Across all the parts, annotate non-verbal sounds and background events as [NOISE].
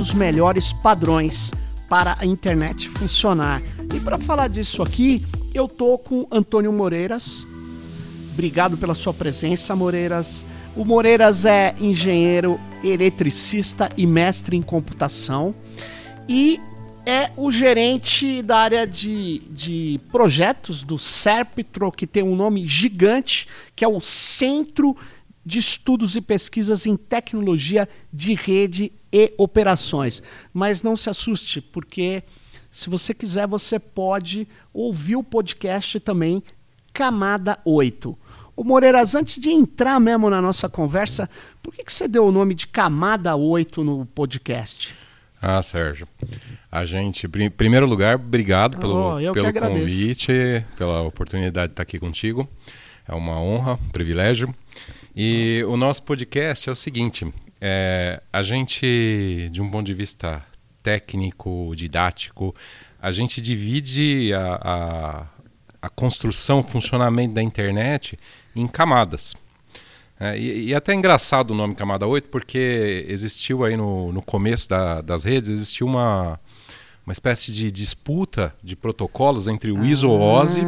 dos melhores padrões para a internet funcionar. E para falar disso aqui, eu tô com Antônio Moreiras. Obrigado pela sua presença, Moreiras. O Moreiras é engenheiro eletricista e mestre em computação. E é o gerente da área de, de projetos do Serptro, que tem um nome gigante, que é o Centro de Estudos e Pesquisas em Tecnologia de Rede e Operações. Mas não se assuste, porque se você quiser, você pode ouvir o podcast também, Camada 8. O Moreiras, antes de entrar mesmo na nossa conversa, por que, que você deu o nome de Camada 8 no podcast? Ah, Sérgio. A gente, em primeiro lugar, obrigado pelo, oh, pelo convite, pela oportunidade de estar aqui contigo. É uma honra, um privilégio. E o nosso podcast é o seguinte: é, a gente, de um ponto de vista técnico, didático, a gente divide a, a, a construção, o funcionamento da internet em camadas. É, e, e, até é engraçado o nome camada 8, porque existiu aí no, no começo da, das redes, existiu uma, uma espécie de disputa de protocolos entre o ISO-OSI.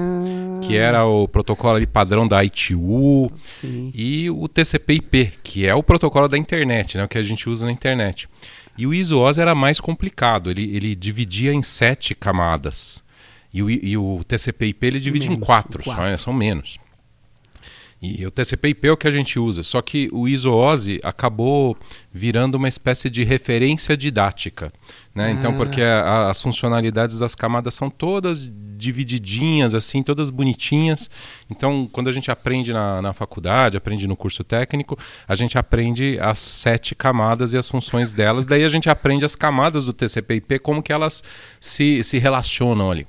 Que era o protocolo ali padrão da ITU, Sim. e o TCP/IP, que é o protocolo da internet, né, o que a gente usa na internet. E o ISO-OSI era mais complicado, ele, ele dividia em sete camadas. E o, e o TCP/IP ele divide menos, em quatro, quatro. Só, né, são menos. E o TCP/IP é o que a gente usa, só que o ISO-OSI acabou virando uma espécie de referência didática. Né? Então, ah. Então, porque a, as funcionalidades das camadas são todas divididinhas, assim, todas bonitinhas. Então, quando a gente aprende na, na faculdade, aprende no curso técnico, a gente aprende as sete camadas e as funções delas. Daí a gente aprende as camadas do TCP/IP, como que elas se, se relacionam ali.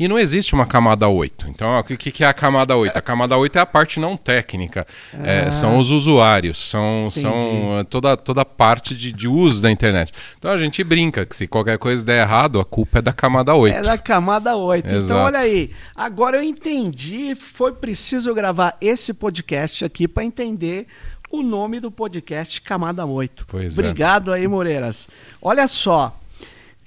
E não existe uma camada 8. Então, o que, que é a camada 8? A camada 8 é a parte não técnica. É, ah, é, são os usuários, são, são eh, toda, toda a parte de, de uso da internet. Então a gente brinca que se qualquer coisa der errado, a culpa é da camada 8. É da camada 8. Então, Exato. Então, olha aí. Agora eu entendi, foi preciso gravar esse podcast aqui para entender o nome do podcast Camada 8. Pois é. Obrigado é. aí, Moreiras. Olha só.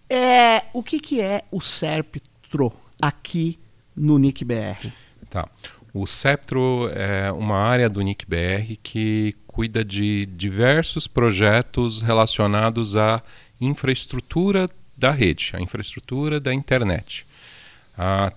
É, o que, que é o SERPTRO? Aqui no NIC-BR? Tá. O Ceptro é uma área do NIC-BR que cuida de diversos projetos relacionados à infraestrutura da rede, à infraestrutura da internet.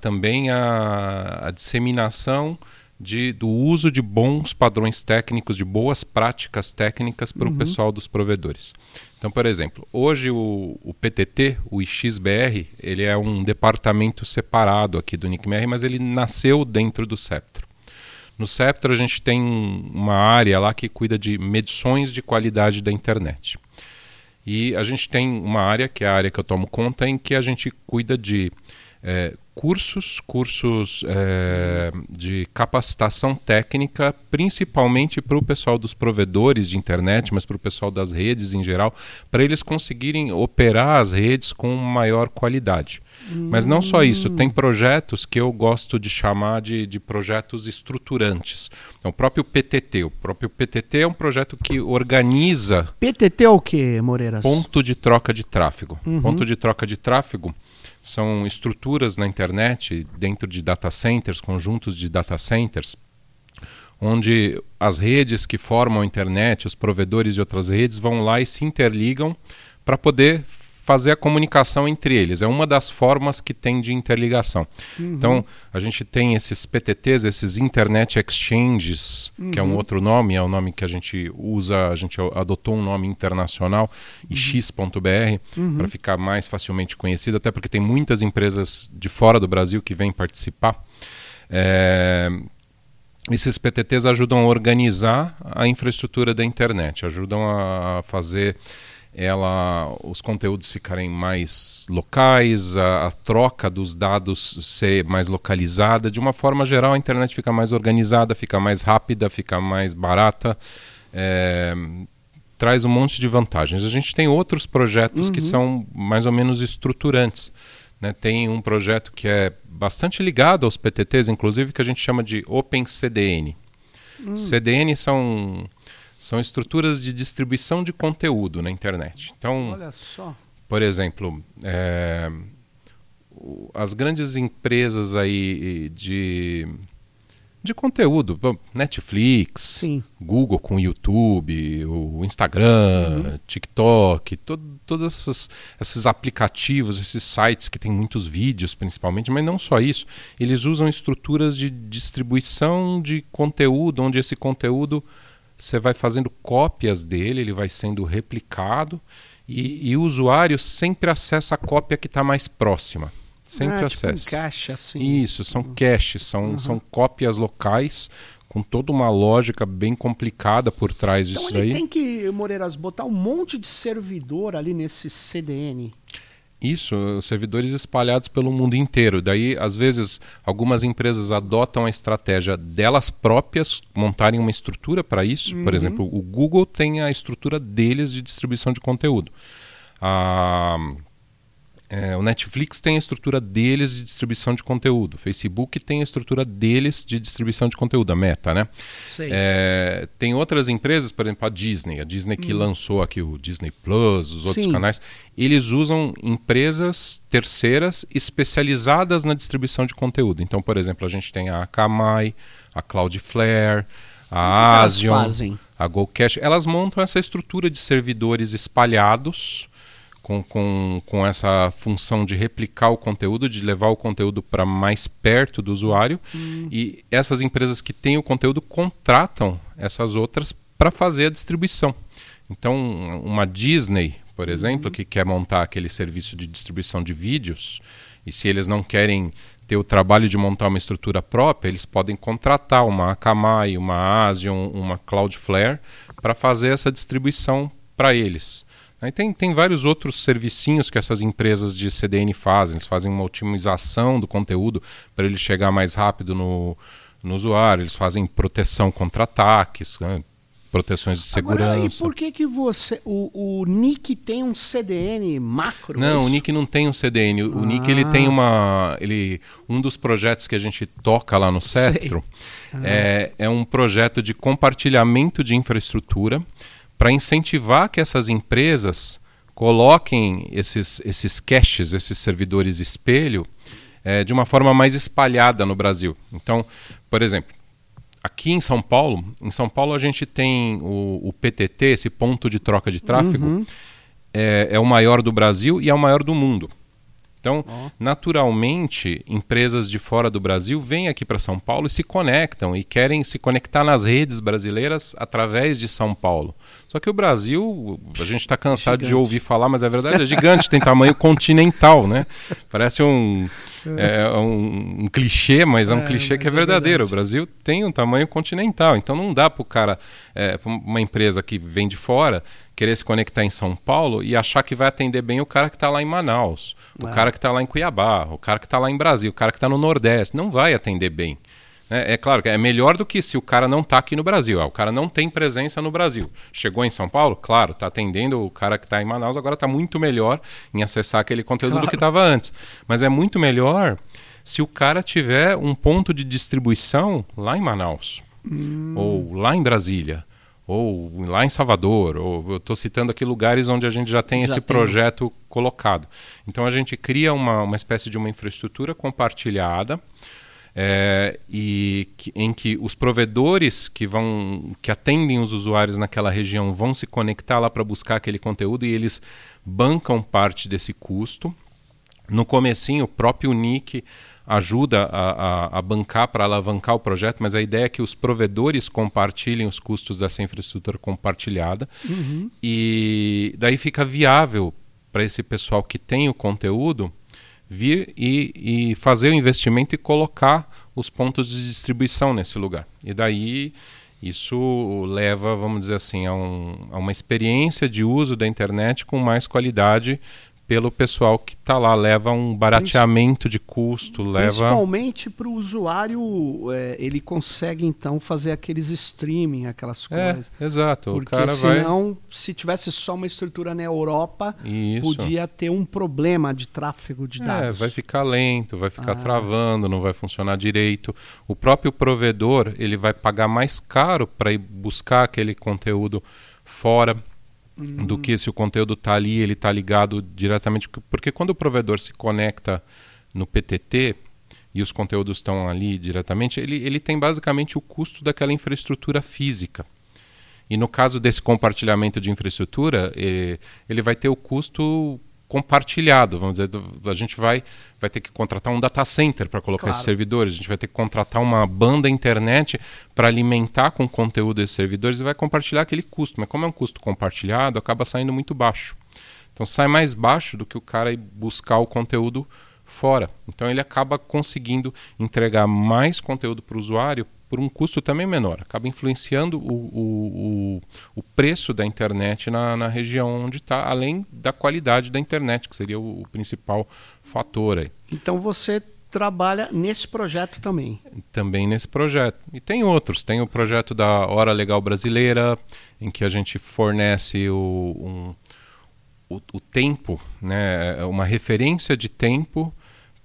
Também a, a disseminação de, do uso de bons padrões técnicos, de boas práticas técnicas para o uhum. pessoal dos provedores. Então, por exemplo, hoje o, o, PTT, o IXBR, ele é um departamento separado aqui do NICMR, mas ele nasceu dentro do Ceptro. No Ceptro a gente tem uma área lá que cuida de medições de qualidade da internet. E a gente tem uma área, que é a área que eu tomo conta, em que a gente cuida de é, cursos, cursos é, de capacitação técnica, principalmente para o pessoal dos provedores de internet, mas para o pessoal das redes em geral, para eles conseguirem operar as redes com maior qualidade. Hum. Mas não só isso, tem projetos que eu gosto de chamar de, de projetos estruturantes. Então, o próprio PTT, o próprio PTT é um projeto que organiza. PTT é o que, Moreiras? Ponto de troca de tráfego. Uhum. Ponto de troca de tráfego são estruturas na internet, dentro de data centers, conjuntos de data centers, onde as redes que formam a internet, os provedores de outras redes, vão lá e se interligam para poder fazer a comunicação entre eles. É uma das formas que tem de interligação. Uhum. Então, a gente tem esses PTTs, esses Internet Exchanges, uhum. que é um uhum. outro nome, é o nome que a gente usa, a gente adotou um nome internacional, uhum. x.br, uhum. para ficar mais facilmente conhecido, até porque tem muitas empresas de fora do Brasil que vêm participar. É, esses PTTs ajudam a organizar a infraestrutura da internet, ajudam a fazer ela, os conteúdos ficarem mais locais, a, a, troca dos dados ser mais localizada. De uma forma geral, a internet fica mais organizada, fica mais rápida, fica mais barata. É, traz um monte de vantagens. A gente tem outros projetos uhum. que são mais ou menos estruturantes. Né? Tem um projeto que é bastante ligado aos PTTs, inclusive, que a gente chama de OpenCDN. Uhum. CDN são são estruturas de distribuição de conteúdo na internet. Então. Por exemplo, é, as grandes empresas aí de de conteúdo, Netflix, Sim. Google com YouTube, o Instagram, uhum. TikTok, to, todos esses, esses aplicativos, esses sites que tem muitos vídeos principalmente, mas não só isso, eles usam estruturas de distribuição de conteúdo, onde esse conteúdo você vai fazendo cópias dele, ele vai sendo replicado e, e o usuário sempre acessa a cópia que está mais próxima. Sempre ah, acesso. Tipo um cache, assim. Isso, são uhum. caches, são, uhum. são cópias locais com toda uma lógica bem complicada por trás então disso ele aí. tem que, Moreiras, botar um monte de servidor ali nesse CDN. Isso, servidores espalhados pelo mundo inteiro. Daí, às vezes, algumas empresas adotam a estratégia delas próprias, montarem uma estrutura para isso. Uhum. Por exemplo, o Google tem a estrutura deles de distribuição de conteúdo. A é, o Netflix tem a estrutura deles de distribuição de conteúdo. O Facebook tem a estrutura deles de distribuição de conteúdo, a Meta, né? É, tem outras empresas, por exemplo, a Disney. A Disney que hum. lançou aqui o Disney Plus, os outros Sim. canais. Eles usam empresas terceiras especializadas na distribuição de conteúdo. Então, por exemplo, a gente tem a Akamai, a Cloudflare, a Asion, a GoCache. Elas montam essa estrutura de servidores espalhados com, com, com essa função de replicar o conteúdo, de levar o conteúdo para mais perto do usuário. Hum. E essas empresas que têm o conteúdo contratam essas outras para fazer a distribuição. Então, uma Disney, por exemplo, uhum. que quer montar aquele serviço de distribuição de vídeos, e se eles não querem ter o trabalho de montar uma estrutura própria, eles podem contratar uma Akamai, uma Asion, uma Cloudflare para fazer essa distribuição para eles. Aí tem, tem vários outros servicinhos que essas empresas de CDN fazem. Eles fazem uma otimização do conteúdo para ele chegar mais rápido no, no usuário. Eles fazem proteção contra ataques, né? proteções de segurança. Agora, e por que que você o, o Nick tem um CDN macro? Não, o Nick não tem um CDN. O, ah. o Nick ele tem uma ele um dos projetos que a gente toca lá no Cetro ah. é, é um projeto de compartilhamento de infraestrutura para incentivar que essas empresas coloquem esses, esses caches, esses servidores espelho, é, de uma forma mais espalhada no Brasil. Então, por exemplo, aqui em São Paulo, em São Paulo a gente tem o, o PTT, esse ponto de troca de tráfego, uhum. é, é o maior do Brasil e é o maior do mundo. Então, oh. naturalmente, empresas de fora do Brasil vêm aqui para São Paulo e se conectam e querem se conectar nas redes brasileiras através de São Paulo. Só que o Brasil, a gente está cansado de ouvir falar, mas é verdade, é gigante, tem tamanho [LAUGHS] continental, né? Parece um, é, é, um, um, clichê, mas é um é, clichê que é, é verdadeiro. o Brasil tem um tamanho continental, então não dá para o cara, é, uma empresa que vem de fora, querer se conectar em São Paulo e achar que vai atender bem o cara que está lá em Manaus, o cara que está lá em Cuiabá, o cara que está lá em Brasil, o cara que está no Nordeste. Não vai atender bem. É, é, claro que é melhor do que se o cara não está aqui no Brasil. Ah, o cara não tem presença no Brasil. Chegou em São Paulo, claro, está atendendo o cara que está em Manaus, agora está muito melhor em acessar aquele conteúdo claro. do que estava antes. Mas é muito melhor se o cara tiver um ponto de distribuição lá em Manaus, hum. ou lá em Brasília, ou lá em Salvador, ou eu estou citando aqui lugares onde a gente já tem já esse tem. projeto colocado. Então a gente cria uma, uma espécie de uma infraestrutura compartilhada é, e que, em que os provedores que vão que atendem os usuários naquela região vão se conectar lá para buscar aquele conteúdo e eles bancam parte desse custo. No comecinho, o próprio Nick ajuda a, a, a bancar para alavancar o projeto, mas a ideia é que os provedores compartilhem os custos dessa infraestrutura compartilhada uhum. e daí fica viável para esse pessoal que tem o conteúdo vir e, e, fazer o investimento e colocar os pontos de distribuição nesse lugar. E daí isso leva, vamos dizer assim, a, um, a uma experiência de uso da internet com mais qualidade pelo pessoal que está lá. Leva um barateamento de custo, leva... Principalmente para o usuário, é, ele consegue então fazer aqueles streaming, aquelas é, coisas. Exato. Porque o cara senão, vai... se tivesse só uma estrutura na Europa, Isso. podia ter um problema de tráfego de é, dados. É, vai ficar lento, vai ficar ah. travando, não vai funcionar direito. O próprio provedor, ele vai pagar mais caro para ir buscar aquele conteúdo fora do que se o conteúdo está ali, ele está ligado diretamente. Porque quando o provedor se conecta no PTT e os conteúdos estão ali diretamente, ele, ele tem basicamente o custo daquela infraestrutura física. E no caso desse compartilhamento de infraestrutura, eh, ele vai ter o custo compartilhado, vamos dizer, a gente vai, vai ter que contratar um data center para colocar claro. esses servidores, a gente vai ter que contratar uma banda internet para alimentar com conteúdo esses servidores e vai compartilhar aquele custo, mas como é um custo compartilhado, acaba saindo muito baixo. Então sai mais baixo do que o cara ir buscar o conteúdo fora. Então ele acaba conseguindo entregar mais conteúdo para o usuário por um custo também menor. Acaba influenciando o, o, o, o preço da internet na, na região onde está, além da qualidade da internet, que seria o, o principal fator aí. Então você trabalha nesse projeto também? Também nesse projeto. E tem outros. Tem o projeto da Hora Legal Brasileira, em que a gente fornece o, um, o, o tempo, né, uma referência de tempo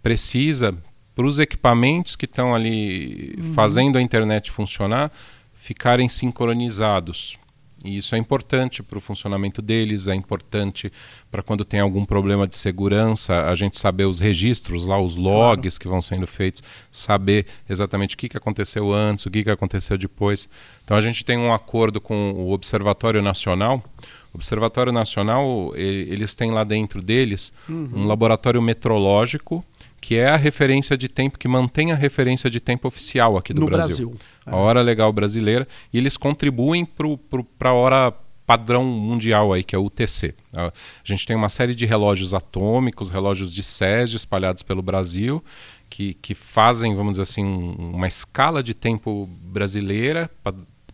precisa para os equipamentos que estão ali uhum. fazendo a internet funcionar ficarem sincronizados. E isso é importante para o funcionamento deles, é importante para quando tem algum problema de segurança, a gente saber os registros lá, os logs claro. que vão sendo feitos, saber exatamente o que, que aconteceu antes, o que, que aconteceu depois. Então a gente tem um acordo com o Observatório Nacional. O Observatório Nacional, eles têm lá dentro deles uhum. um laboratório metrológico que é a referência de tempo, que mantém a referência de tempo oficial aqui do no Brasil. Brasil. A hora legal brasileira. E eles contribuem para a hora padrão mundial aí, que é o UTC. A gente tem uma série de relógios atômicos, relógios de Césio espalhados pelo Brasil, que, que fazem, vamos dizer assim, uma escala de tempo brasileira,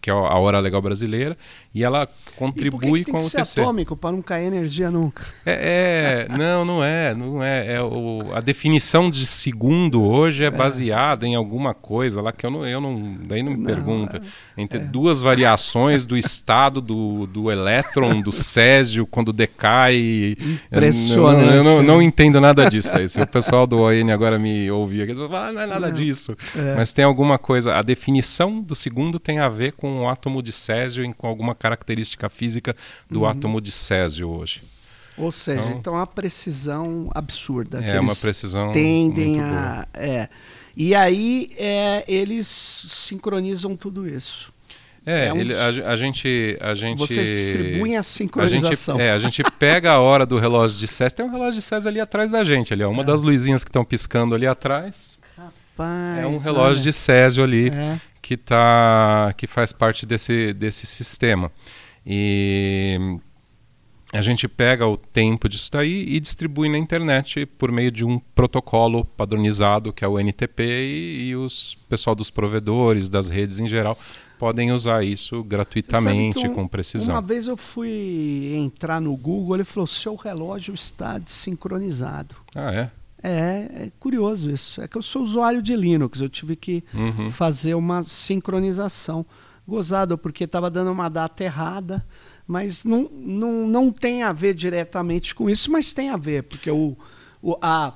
que é a hora legal brasileira, e ela contribui e com o TC. atômico para não cair energia nunca. É, é não, não é, não é. é o, a definição de segundo hoje é, é, baseada em alguma coisa lá que eu não, eu não daí não me não, pergunta é, entre é. duas variações do estado do, do elétron do césio quando decai. Impressionante. Eu, eu não, não, entendo nada disso. Aí. Se o pessoal do ON agora me ouvir aqui, ah, não é nada disso. É. Mas tem alguma coisa. A definição do segundo tem a ver com o átomo de césio e com alguma característica física do uhum. átomo de césio hoje. Ou seja, então, então uma precisão absurda. É uma precisão tendem a. É. E aí é, eles sincronizam tudo isso. É, é um ele, a, a, gente, a gente. Vocês distribuem a sincronização. A gente, é, a gente pega a hora do relógio de Césio. Tem um relógio de Césio ali atrás da gente, ali, ó, uma é. das luzinhas que estão piscando ali atrás. Rapaz, é um relógio olha. de Césio ali é. Que, tá, que faz parte desse, desse sistema. E a gente pega o tempo disso daí e distribui na internet por meio de um protocolo padronizado que é o NTP e, e os pessoal dos provedores, das redes em geral, podem usar isso gratuitamente, um, com precisão. Uma vez eu fui entrar no Google, ele falou: seu relógio está desincronizado. Ah, é? É, é curioso isso. É que eu sou usuário de Linux, eu tive que uhum. fazer uma sincronização gozado, porque estava dando uma data errada, mas não, não, não tem a ver diretamente com isso, mas tem a ver, porque o, o, a,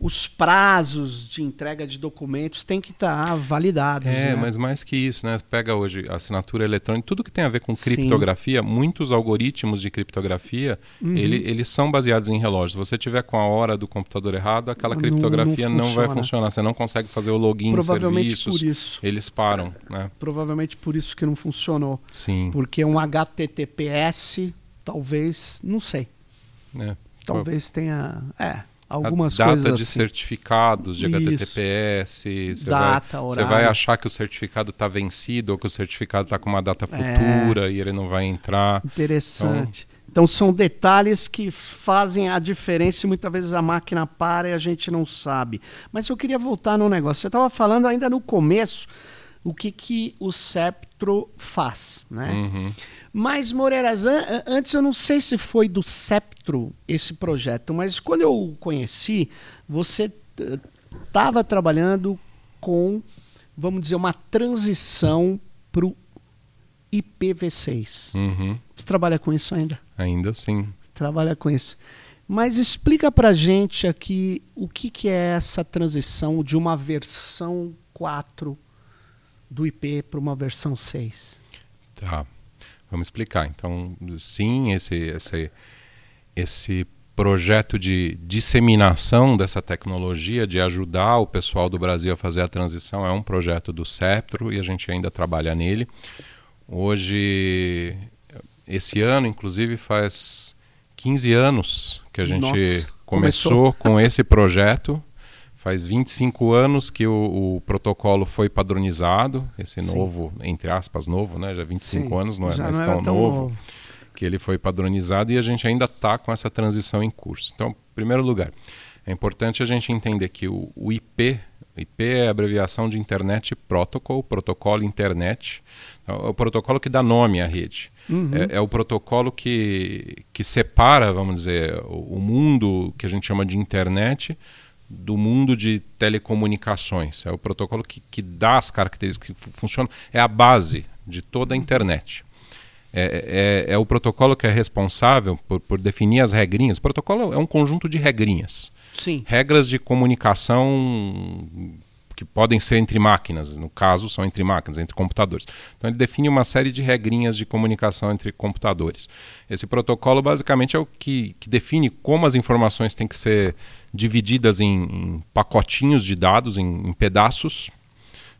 os prazos de entrega de documentos têm que estar tá validados. É, né? mas mais que isso, né? Você pega hoje a assinatura eletrônica, tudo que tem a ver com criptografia, Sim. muitos algoritmos de criptografia, uhum. ele, eles são baseados em relógios. Se você tiver com a hora do computador errado, aquela criptografia não, não, não vai funcionar. Você não consegue fazer o login Provavelmente serviços. por isso. Eles param, né? Provavelmente por isso que não funcionou. Sim. Porque um HTTPS, talvez, não sei. É. Talvez tenha. É algumas a data coisas de assim. certificados de HTTPS, você vai, você vai achar que o certificado está vencido ou que o certificado está com uma data é. futura é. e ele não vai entrar. Interessante. Então, então são detalhes que fazem a diferença e muitas vezes a máquina para e a gente não sabe. Mas eu queria voltar no negócio. Você estava falando ainda no começo o que, que o Septro faz, né? Uhum. Mas, Moreiras, an antes eu não sei se foi do Septro esse projeto, mas quando eu o conheci, você estava trabalhando com, vamos dizer, uma transição para o IPv6. Uhum. Você trabalha com isso ainda? Ainda sim. Trabalha com isso. Mas explica para gente aqui o que, que é essa transição de uma versão 4 do IP para uma versão 6. Tá, vamos explicar. Então, sim, esse, esse, esse projeto de disseminação dessa tecnologia, de ajudar o pessoal do Brasil a fazer a transição, é um projeto do Ceptro e a gente ainda trabalha nele. Hoje, esse ano, inclusive, faz 15 anos que a gente começou, começou com esse projeto. Faz 25 anos que o, o protocolo foi padronizado, esse Sim. novo, entre aspas, novo, né? Já 25 Sim, anos não é mais não tão, tão novo, novo, que ele foi padronizado e a gente ainda está com essa transição em curso. Então, em primeiro lugar, é importante a gente entender que o, o IP, IP é a abreviação de Internet Protocol, protocolo internet, é o protocolo que dá nome à rede. Uhum. É, é, o protocolo que, que separa, vamos dizer, o, o, mundo que a gente chama de internet do mundo de telecomunicações. É o protocolo que, que dá as características que funcionam, é a base de toda a internet. É, é, é, o protocolo que é responsável por, por definir as regrinhas. O protocolo é um conjunto de regrinhas. Sim. Regras de comunicação que podem ser entre máquinas, no caso são entre máquinas, entre computadores. Então ele define uma série de regrinhas de comunicação entre computadores. Esse protocolo basicamente é o que, que define como as informações têm que ser divididas em, em pacotinhos de dados, em, em pedaços,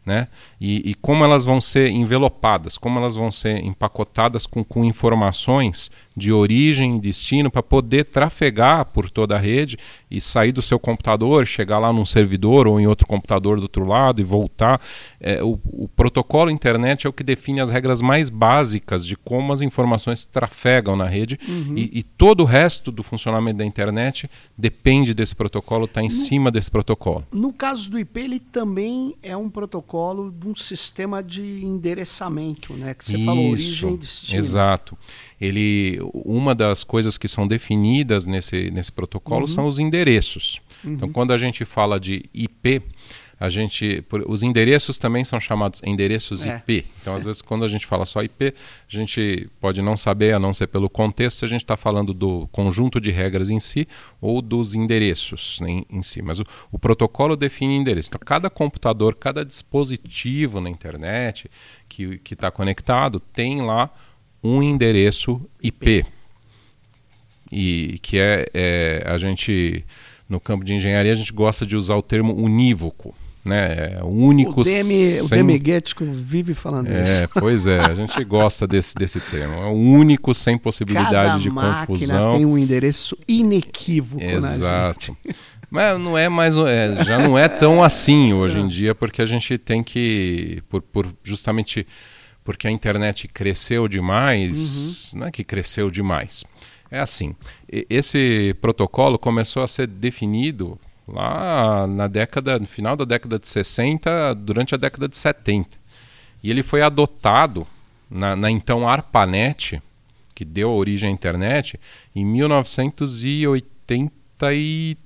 né? E, e, como elas vão ser envelopadas, como elas vão ser empacotadas com, com informações de origem e destino para poder trafegar por toda a rede e sair do seu computador, chegar lá num servidor ou em outro computador do outro lado e voltar. É, o, o, protocolo internet é o que define as regras mais básicas de como as informações trafegam na rede uhum. e, e, todo o resto do funcionamento da internet depende desse protocolo, está em no, cima desse protocolo. No caso do IP, ele também é um protocolo de um sistema de endereçamento, né? Que você Isso, falou, origem e destino. Exato ele, uma das coisas que são definidas nesse, nesse protocolo uhum. são os endereços. Uhum. Então, quando a gente fala de IP, a gente, por, os endereços também são chamados endereços é. IP. Então, às vezes, quando a gente fala só IP, a gente pode não saber, a não ser pelo contexto, se a gente está falando do conjunto de regras em si ou dos endereços em, em si. Mas o, o, protocolo define endereço. Então, cada computador, cada dispositivo na internet que está conectado tem lá um endereço IP. E que é, é, a gente no campo de engenharia a gente gosta de usar o termo unívoco, né? É único. O DM, sem... o DM vive falando é, isso. Pois é, a gente gosta desse, desse termo. É o único sem possibilidade Cada de confusão. tem um endereço inequívoco. Exato. Mas não é mais, é, já não é tão assim hoje em dia, porque a gente tem que, por, por justamente porque a internet cresceu demais, uhum. não é que cresceu demais. É assim, esse protocolo começou a ser definido lá na década, no final da década de 60, durante a década de 70. E ele foi adotado na, na então ARPANET, que deu origem à internet, em 1983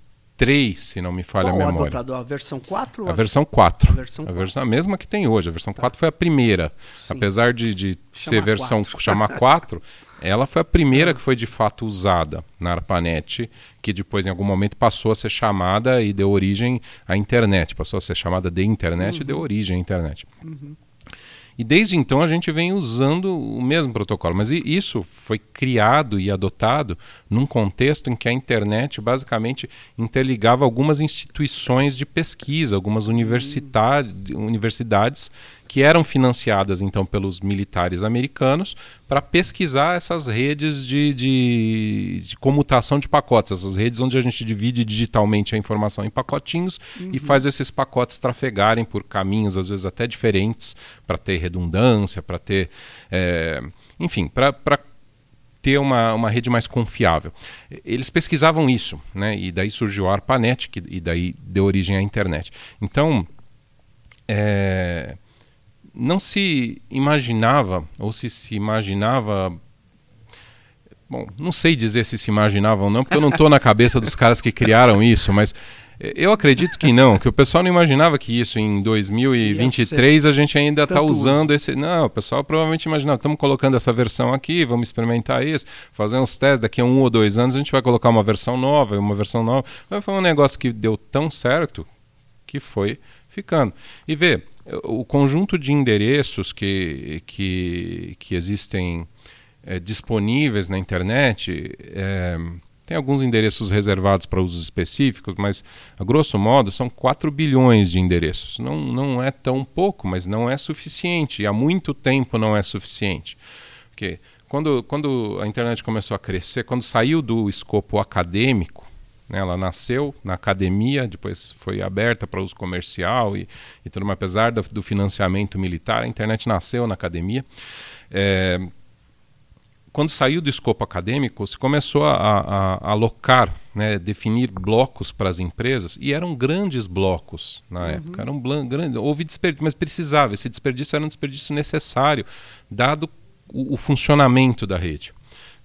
3, se não me falha Qual a memória. adotado? A versão 4? A versão 4. A versão 4. A, versão, a mesma que tem hoje. A versão tá. 4 foi a primeira. Sim. Apesar de, de ser versão 4. chamar 4, ela foi a primeira que foi de fato usada na ARPANET, que depois em algum momento passou a ser chamada e deu origem à internet. Passou a ser chamada de internet uhum. e deu origem à internet. Uhum. E desde então a gente vem usando o mesmo protocolo, mas isso foi criado e adotado num contexto em que a internet basicamente interligava algumas instituições de pesquisa, algumas universidade, universidades que eram financiadas então pelos militares americanos para pesquisar essas redes de, de, de, comutação de pacotes, essas redes onde a gente divide digitalmente a informação em pacotinhos uhum. e faz esses pacotes trafegarem por caminhos às vezes até diferentes para ter redundância, para ter, é, enfim, para ter uma, uma rede mais confiável. Eles pesquisavam isso, né? E daí surgiu a ARPANET, que, e daí deu origem à internet. Então, é, não se imaginava, ou se se imaginava. Bom, não sei dizer se se imaginava ou não, porque eu não estou na cabeça dos caras que criaram isso, mas eu acredito que não, que o pessoal não imaginava que isso em 2023 a gente ainda está usando uso. esse. Não, o pessoal provavelmente imaginava, estamos colocando essa versão aqui, vamos experimentar isso, fazer uns testes, daqui a um ou dois anos a gente vai colocar uma versão nova, uma versão nova. Mas foi um negócio que deu tão certo que foi ficando. E vê, o conjunto de endereços que, que, que existem é, disponíveis na internet. É, tem alguns endereços reservados para usos específicos, mas, a grosso modo, são 4 bilhões de endereços. Não, não é tão pouco, mas não é suficiente. E há muito tempo não é suficiente. Porque quando, quando a internet começou a crescer, quando saiu do escopo acadêmico, né, ela nasceu na academia, depois foi aberta para uso comercial e, e tudo mais. Apesar do, do financiamento militar, a internet nasceu na academia. É, quando saiu do escopo acadêmico, se começou a, a, a alocar, né, definir blocos para as empresas, e eram grandes blocos na uhum. época. Eram grandes, houve desperdício, mas precisava. Esse desperdício era um desperdício necessário, dado o, o funcionamento da rede.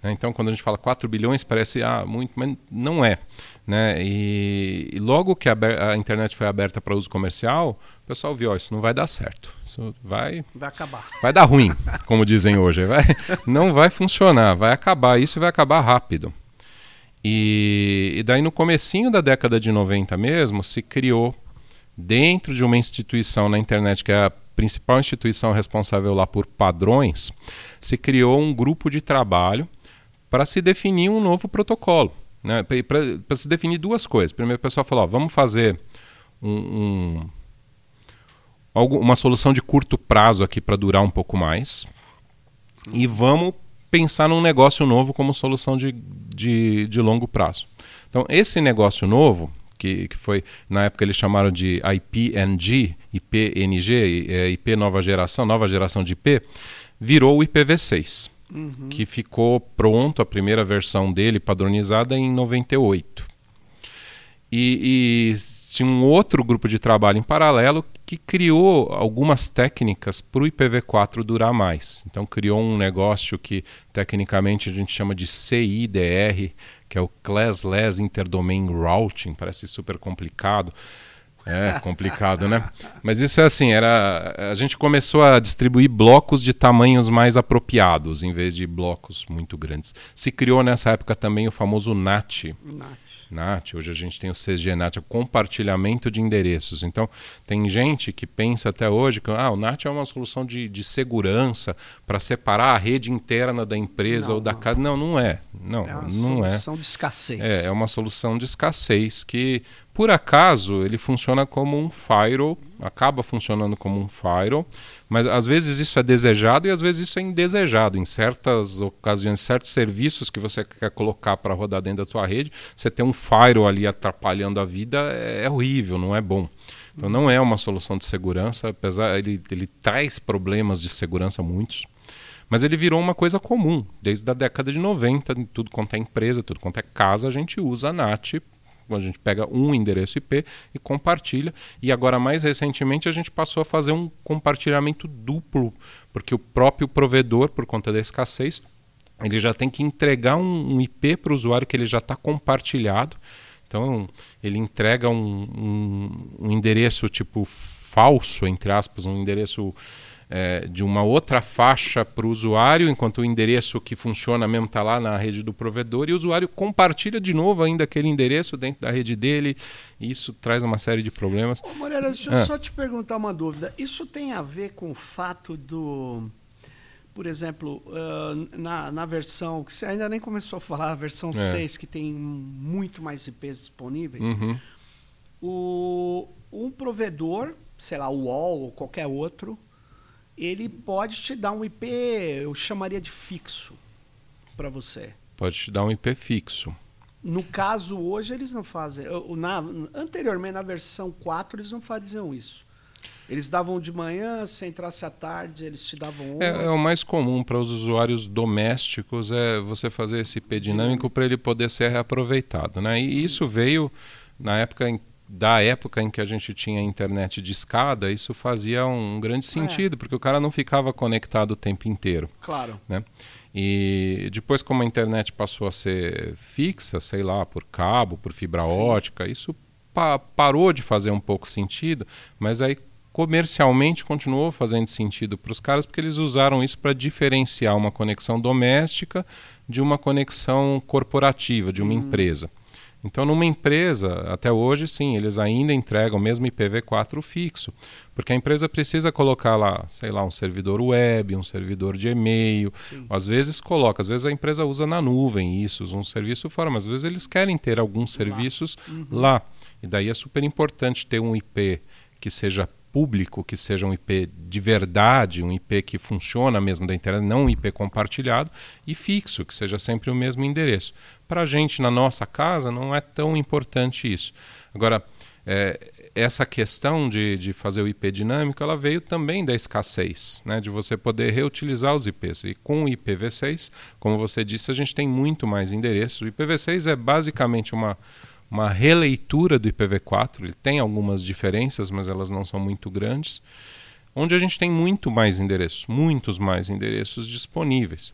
Né? Então, quando a gente fala 4 bilhões, parece ah, muito, mas não é. Né? E, e logo que a, a, internet foi aberta para uso comercial, o pessoal viu, oh, isso não vai dar certo. Isso vai, vai acabar. Vai dar ruim, como dizem hoje. Vai, não vai funcionar, vai acabar. Isso vai acabar rápido. E, e daí no comecinho da década de 90 mesmo, se criou dentro de uma instituição na internet que é a principal instituição responsável lá por padrões, se criou um grupo de trabalho para se definir um novo protocolo. Né? Para se definir duas coisas. Primeiro, o pessoal falou: ó, vamos fazer um, um, uma solução de curto prazo aqui para durar um pouco mais. E vamos pensar num negócio novo como solução de, de, de longo prazo. Então, esse negócio novo, que, que foi, na época eles chamaram de IPNG, IPNG, é, IP nova geração, nova geração de IP, virou o IPv6 uhum. que ficou pronto, a primeira versão dele padronizada em 98. E, e tinha um outro grupo de trabalho em paralelo que criou algumas técnicas para o IPv4 durar mais. Então criou um negócio que tecnicamente a gente chama de CIDR, que é o Classless Interdomain Routing, parece super complicado é complicado, né? Mas isso é assim, era a gente começou a distribuir blocos de tamanhos mais apropriados em vez de blocos muito grandes. Se criou nessa época também o famoso NAT. NAT. NAT, hoje a gente tem o CGNAT, o compartilhamento de endereços. Então, tem gente que pensa até hoje que ah, o NAT é uma solução de, de segurança para separar a rede interna da empresa não, ou da casa. Não, não é. Não, é uma não é. solução de escassez. É, é uma solução de escassez que por acaso, ele funciona como um firewall, acaba funcionando como um firewall, mas às vezes isso é desejado e às vezes isso é indesejado. Em certas ocasiões, certos serviços que você quer colocar para rodar dentro da tua rede, você tem um firewall ali atrapalhando a vida, é, é horrível, não é bom. Então não é uma solução de segurança, apesar ele, ele traz problemas de segurança muitos. Mas ele virou uma coisa comum. Desde a década de 90, tudo quanto é empresa, tudo quanto é casa, a gente usa a NAT a gente pega um endereço IP e compartilha. E agora, mais recentemente, a gente passou a fazer um compartilhamento duplo, porque o próprio provedor, por conta da escassez, ele já tem que entregar um, um IP para o usuário que ele já está compartilhado. Então, ele entrega um, um, um endereço tipo falso, entre aspas, um endereço é, de uma outra faixa para o usuário, enquanto o endereço que funciona mesmo está lá na rede do provedor, e o usuário compartilha de novo ainda aquele endereço dentro da rede dele, e isso traz uma série de problemas. Ô, Moreira, deixa eu ah. só te perguntar uma dúvida. Isso tem a ver com o fato do por exemplo, uh, na, na versão, que você ainda nem começou a falar, a versão é. 6, que tem muito mais IPs disponíveis, uhum. o, um provedor, sei lá, o UOL ou qualquer outro, ele pode te dar um IP, eu chamaria de fixo para você. Pode te dar um IP fixo. No caso, hoje eles não fazem. Na, anteriormente, na versão 4, eles não faziam isso. Eles davam de manhã, se entrasse à tarde, eles te davam. É, é, o mais comum para os usuários domésticos é você fazer esse IP dinâmico para ele poder ser reaproveitado. Né? E isso veio na época em da época em que a gente tinha internet de escada, isso fazia um grande é. sentido, é. porque o cara não ficava conectado o tempo inteiro. Claro. Né? E depois, como a internet passou a ser fixa, sei lá, por cabo, por fibra Sim. ótica, isso pa parou de fazer um pouco sentido, mas aí comercialmente continuou fazendo sentido para os caras porque eles usaram isso para diferenciar uma conexão doméstica de uma conexão corporativa, de uma hum. empresa. Então, numa empresa, até hoje, sim, eles ainda entregam mesmo IPv4 fixo, porque a empresa precisa colocar lá, sei lá, um servidor web, um servidor de e-mail. Às vezes coloca, às vezes a empresa usa na nuvem isso, um serviço fora, mas às vezes eles querem ter alguns serviços lá. Uhum. lá. E daí é super importante ter um IP que seja público, que seja um IP de verdade, um IP que funciona mesmo da internet, não um IP compartilhado, e fixo, que seja sempre o mesmo endereço. Para a gente, na nossa casa, não é tão importante isso. Agora, é, essa questão de, de fazer o IP dinâmico, ela veio também da escassez, né, de você poder reutilizar os IPs. E com o IPv6, como você disse, a gente tem muito mais endereços. O IPv6 é basicamente uma uma releitura do IPv4, ele tem algumas diferenças, mas elas não são muito grandes, onde a gente tem muito mais endereços, muitos mais endereços disponíveis.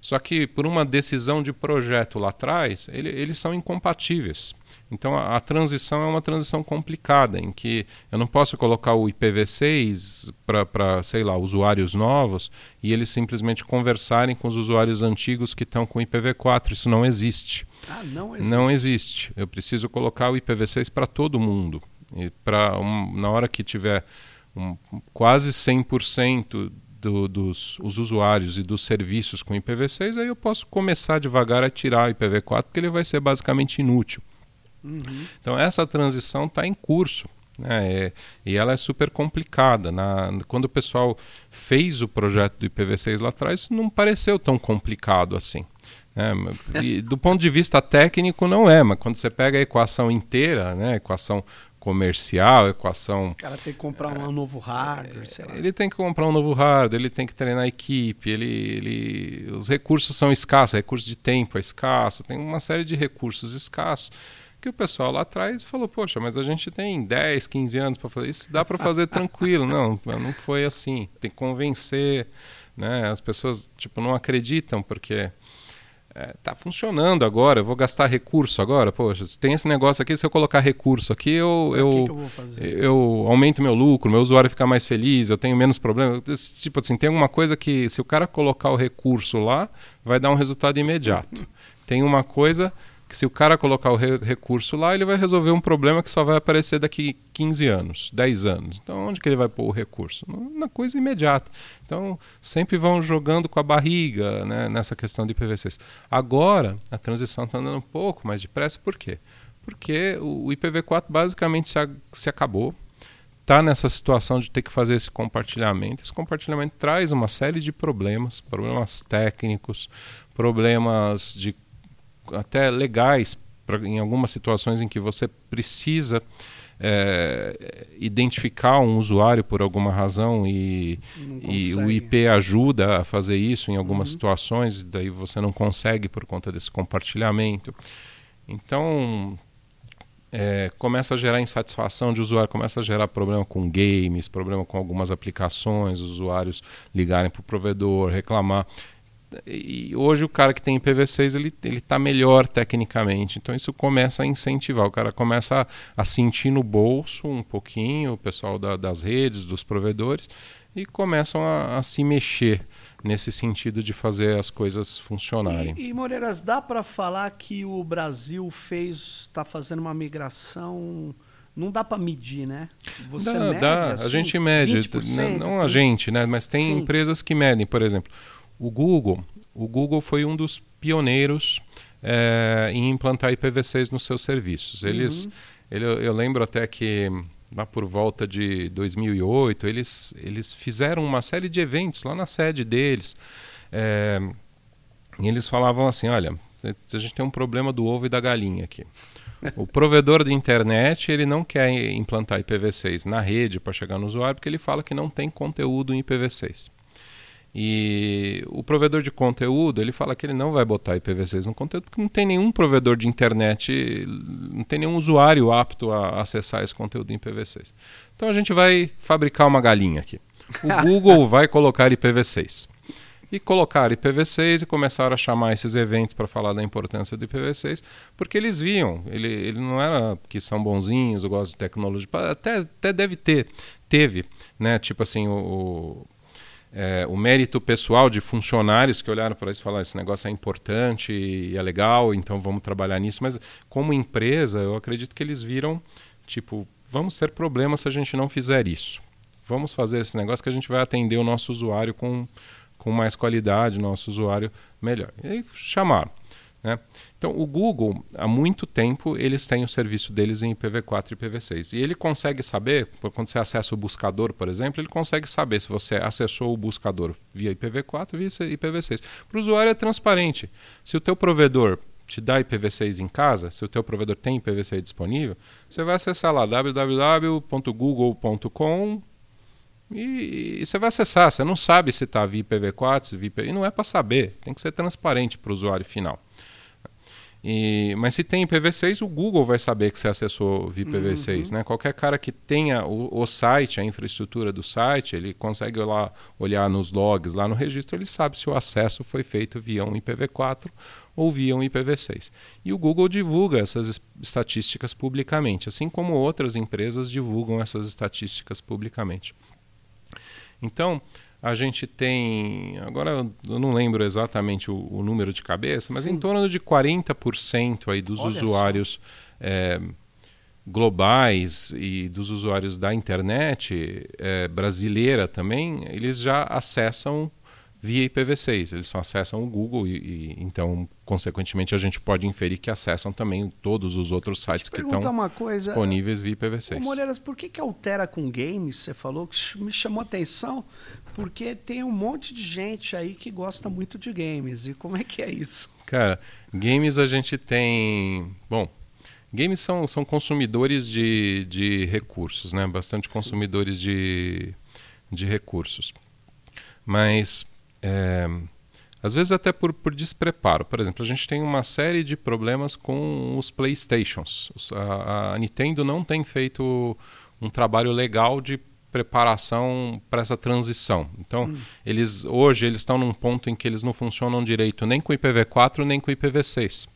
Só que por uma decisão de projeto lá atrás, ele, eles são incompatíveis. Então a, a, transição é uma transição complicada, em que eu não posso colocar o IPv6 para, sei lá, usuários novos e eles simplesmente conversarem com os usuários antigos que estão com o IPv4. Isso não existe. Ah, não existe. Não existe. Eu preciso colocar o IPv6 para todo mundo. E pra, um, na hora que tiver um, quase 100% do, dos os usuários e dos serviços com IPv6, aí eu posso começar devagar a tirar o IPv4, porque ele vai ser basicamente inútil. Uhum. Então essa transição está em curso. Né? É, e ela é super complicada. Na, quando o pessoal fez o projeto do IPv6 lá atrás, não pareceu tão complicado assim. Né? E, do ponto de vista técnico, não é, mas quando você pega a equação inteira, né? equação comercial, equação. O cara tem que comprar um novo hardware, sei lá. Ele tem que comprar um novo hardware, ele tem que treinar a equipe, ele, ele, os recursos são escassos, recurso de tempo é escasso, tem uma série de recursos escassos que o pessoal lá atrás falou, poxa, mas a gente tem 10, 15 anos para fazer isso, dá para fazer [LAUGHS] tranquilo. Não, não foi assim. Tem que convencer, né? As pessoas tipo não acreditam porque é, tá funcionando agora, eu vou gastar recurso agora, poxa, tem esse negócio aqui, se eu colocar recurso aqui, eu, eu, que eu, eu, aumento meu lucro, meu usuário fica mais feliz, eu tenho menos problema. Tipo assim, tem alguma coisa que se o cara colocar o recurso lá, vai dar um resultado imediato. [LAUGHS] Tem uma coisa que se o cara colocar o re recurso lá, ele vai resolver um problema que só vai aparecer daqui 15 anos, 10 anos. Então, onde que ele vai pôr o recurso? Na coisa imediata. Então, sempre vão jogando com a barriga né, nessa questão de IPv6. Agora, a transição está andando um pouco mais depressa, por quê? Porque o IPv4 basicamente se, se acabou, está nessa situação de ter que fazer esse compartilhamento. Esse compartilhamento traz uma série de problemas, problemas técnicos, problemas de até legais pra, em algumas situações em que você precisa é, identificar um usuário por alguma razão e, e, o IP ajuda a fazer isso em algumas uhum. situações, daí você não consegue por conta desse compartilhamento. Então, é, começa a gerar insatisfação de usuário, começa a gerar problema com games, problema com algumas aplicações, usuários ligarem para o provedor, reclamar e hoje o cara que tem IPv6 ele ele está melhor tecnicamente então isso começa a incentivar o cara começa a, a sentir no bolso um pouquinho o pessoal da, das redes dos provedores e começam a, a, se mexer nesse sentido de fazer as coisas funcionarem e, e Moreiras dá para falar que o Brasil fez está fazendo uma migração não dá para medir, né? Você dá, mede, dá. Assim, a gente mede, não, não a gente, né? Mas tem Sim. empresas que medem, por exemplo o Google, o Google foi um dos pioneiros é, em implantar IPv6 nos seus serviços. Eles, uhum. ele, eu lembro até que lá por volta de 2008 eles, eles fizeram uma série de eventos lá na sede deles. É, e eles falavam assim, olha, a gente tem um problema do ovo e da galinha aqui. O [LAUGHS] provedor de internet ele não quer implantar IPv6 na rede para chegar no usuário porque ele fala que não tem conteúdo em IPv6. E o provedor de conteúdo, ele fala que ele não vai botar IPv6 no conteúdo porque não tem nenhum provedor de internet, não tem nenhum usuário apto a acessar esse conteúdo em IPv6. Então a gente vai fabricar uma galinha aqui. O [LAUGHS] Google vai colocar IPv6. E colocar IPv6 e começaram a chamar esses eventos para falar da importância do IPv6, porque eles viam, ele, ele não era que são bonzinhos, gosto de tecnologia, até, até deve ter, teve, né? Tipo assim, o, é, o mérito pessoal de funcionários que olharam para isso e falaram: esse negócio é importante e é legal, então vamos trabalhar nisso. Mas, como empresa, eu acredito que eles viram: tipo, vamos ter problemas se a gente não fizer isso. Vamos fazer esse negócio que a gente vai atender o nosso usuário com, com mais qualidade, nosso usuário melhor. E aí chamaram. Né? Então, o Google, há muito tempo, eles têm o serviço deles em IPv4 e IPv6. E ele consegue saber, quando você acessa o buscador, por exemplo, ele consegue saber se você acessou o buscador via IPv4 ou via IPv6. Para o usuário é transparente. Se o teu provedor te dá IPv6 em casa, se o teu provedor tem IPv6 disponível, você vai acessar lá www.google.com e, e, você vai acessar. Você não sabe se está via IPv4, se via IPv... e não é para saber. Tem que ser transparente para o usuário final. E, mas se tem IPv6, o Google vai saber que você acessou via IPv6. Uhum. Né? Qualquer cara que tenha o, o, site, a infraestrutura do site, ele consegue lá olhar nos logs, lá no registro, ele sabe se o acesso foi feito via um IPv4 ou via um IPv6. E o Google divulga essas estatísticas publicamente, assim como outras empresas divulgam essas estatísticas publicamente. Então, a gente tem, agora eu não lembro exatamente o, o número de cabeça, mas Sim. em torno de 40% aí dos Olha usuários é, globais e dos usuários da internet é, brasileira também, eles já acessam via IPv6. Eles só acessam o Google e, e, então, consequentemente, a gente pode inferir que acessam também todos os outros sites que estão disponíveis via IPv6. Ô, Moreiras, por que, que altera com games? Você falou que me chamou a atenção, porque tem um monte de gente aí que gosta muito de games. E como é que é isso? Cara, games a gente tem. Bom, games são, são consumidores de, de recursos, né? Bastante consumidores de, de recursos. Mas é, às vezes até por, por despreparo. Por exemplo, a gente tem uma série de problemas com os PlayStations. A, a Nintendo não tem feito um trabalho legal de preparação para essa transição. Então, hum. eles hoje eles estão num ponto em que eles não funcionam direito nem com IPv4 nem com IPv6.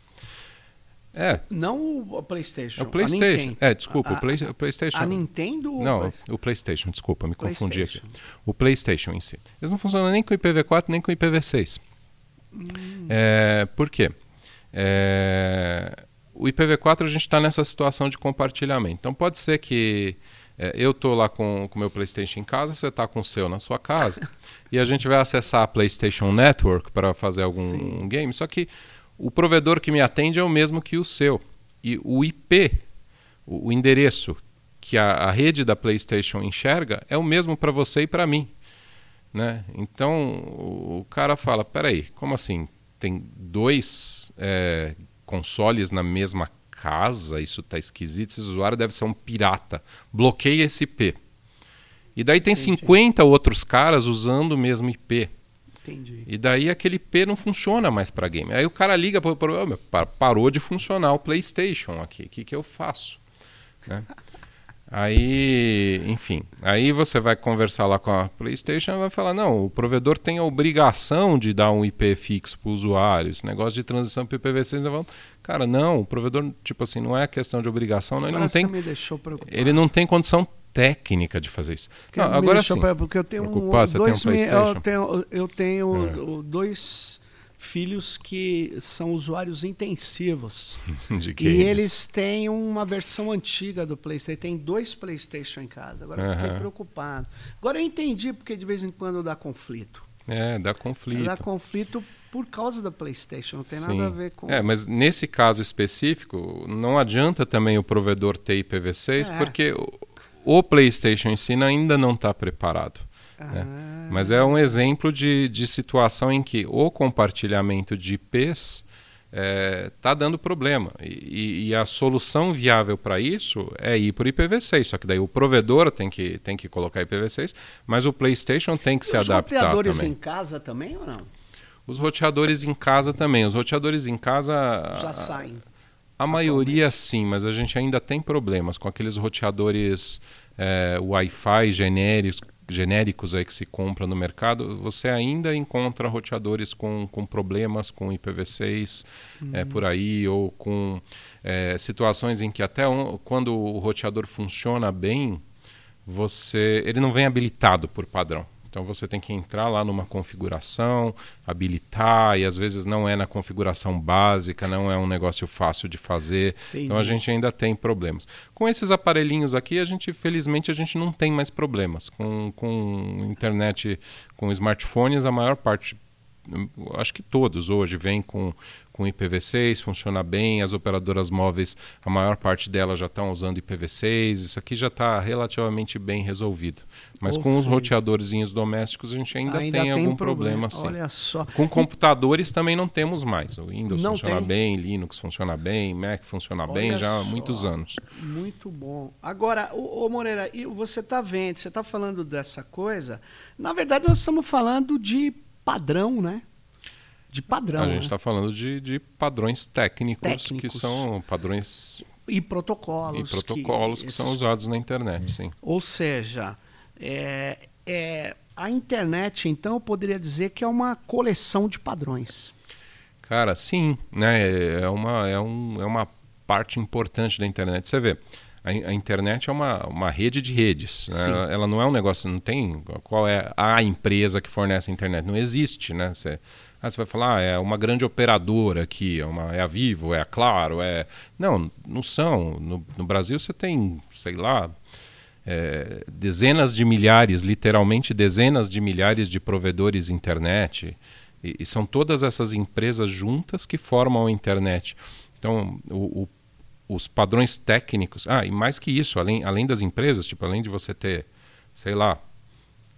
É. Não o PlayStation. É o PlayStation. É, desculpa, a, o, Play, o PlayStation. A Nintendo? Não, o PlayStation, desculpa, me confundi aqui. O PlayStation em si. Eles não funcionam nem com IPv4 nem com IPv6. Hum. É, por quê? É, o IPv4 a gente está nessa situação de compartilhamento. Então pode ser que é, eu estou lá com o meu PlayStation em casa, você está com o seu na sua casa, [LAUGHS] e a gente vai acessar a PlayStation Network para fazer algum Sim. game. Só que o provedor que me atende é o mesmo que o seu. E o IP, o, o endereço que a, a, rede da PlayStation enxerga é o mesmo para você e para mim. Né? Então o cara fala: peraí, como assim? Tem dois é, consoles na mesma casa? Isso está esquisito. Esse usuário deve ser um pirata. Bloqueia esse IP. E daí tem Entendi. 50 outros caras usando o mesmo IP. Entendi. E daí aquele P não funciona mais para game. Aí o cara liga para o problema, parou de funcionar o PlayStation aqui. O que, que eu faço? [LAUGHS] Né? Aí, enfim, aí você vai conversar lá com a PlayStation e vai falar: não, o provedor tem a obrigação de dar um IP fixo para o usuário. Esse negócio de transição para IPv6, cara, não, o provedor, tipo assim, não é questão de obrigação, não, ele não tem, ele não tem condição técnica de fazer isso. Não, agora sim. Porque eu tenho um, dois, eu tenho, eu tenho é. dois filhos que são usuários intensivos. [LAUGHS] e eles têm uma versão antiga do PlayStation. Tem dois PlayStation em casa. Agora eu fiquei preocupado. Agora eu entendi porque de vez em quando dá conflito. É, dá conflito. Dá conflito por causa da PlayStation, não tem Sim. nada a ver com. É, mas nesse caso específico, não adianta também o provedor ter IPv6, é. porque o PlayStation em si ainda não está preparado. Né? Ah. Né? Mas é um exemplo de, de situação em que o compartilhamento de IPs está é, dando problema. E, e, a solução viável para isso é ir por IPv6. Só que daí o provedor tem que, tem que colocar IPv6, mas o PlayStation tem que e se adaptar. Os roteadores em casa também ou não? Os roteadores em casa também. Os roteadores em casa. Já saem. A maioria sim, mas a gente ainda tem problemas com aqueles roteadores é, Wi-Fi genéricos, genéricos aí que se compra no mercado, você ainda encontra roteadores com, com problemas com IPv6 uhum. é, por aí, ou com é, situações em que até um, quando o roteador funciona bem, você ele não vem habilitado por padrão. Então você tem que entrar lá numa configuração, habilitar, e às vezes não é na configuração básica, não é um negócio fácil de fazer. Entendi. Então a gente ainda tem problemas. Com esses aparelhinhos aqui, a gente, felizmente, a gente não tem mais problemas. Com, com internet, com smartphones, a maior parte acho que todos hoje vêm com, com IPv6, funciona bem, as operadoras móveis, a maior parte delas já estão usando IPv6, isso aqui já está relativamente bem resolvido. Mas Ou com os roteadorzinhos domésticos a gente ainda, ainda tem, tem, algum problema, problema sim. Olha só. Com computadores também não temos mais. O Windows não funciona tem. bem, Linux funciona bem, Mac funciona Olha bem já há muitos anos. Muito bom. Agora, ô Moreira, você está vendo, você está falando dessa coisa, na verdade nós estamos falando de padrão, né? De padrão. A gente está né? falando de, de padrões técnicos, técnicos, que são padrões. E protocolos. E protocolos que, que são usados na internet, sim. Ou seja, é, é, a internet, então, eu poderia dizer que é uma coleção de padrões. Cara, sim. Né? É, uma, é, um, é uma parte importante da internet. Você vê a, a, internet é uma, uma rede de redes. Né? Ela, ela, não é um negócio, não tem qual é a empresa que fornece a internet. Não existe, né? Você, ah, você vai falar, ah, é uma grande operadora aqui, é, uma, é a Vivo, é a Claro, é. Não, não são. No, no Brasil você tem, sei lá, é, dezenas de milhares, literalmente dezenas de milhares de provedores internet. E, e, são todas essas empresas juntas que formam a internet. Então, o, o os padrões técnicos. Ah, e mais que isso, além, além das empresas, tipo, além de você ter, sei lá,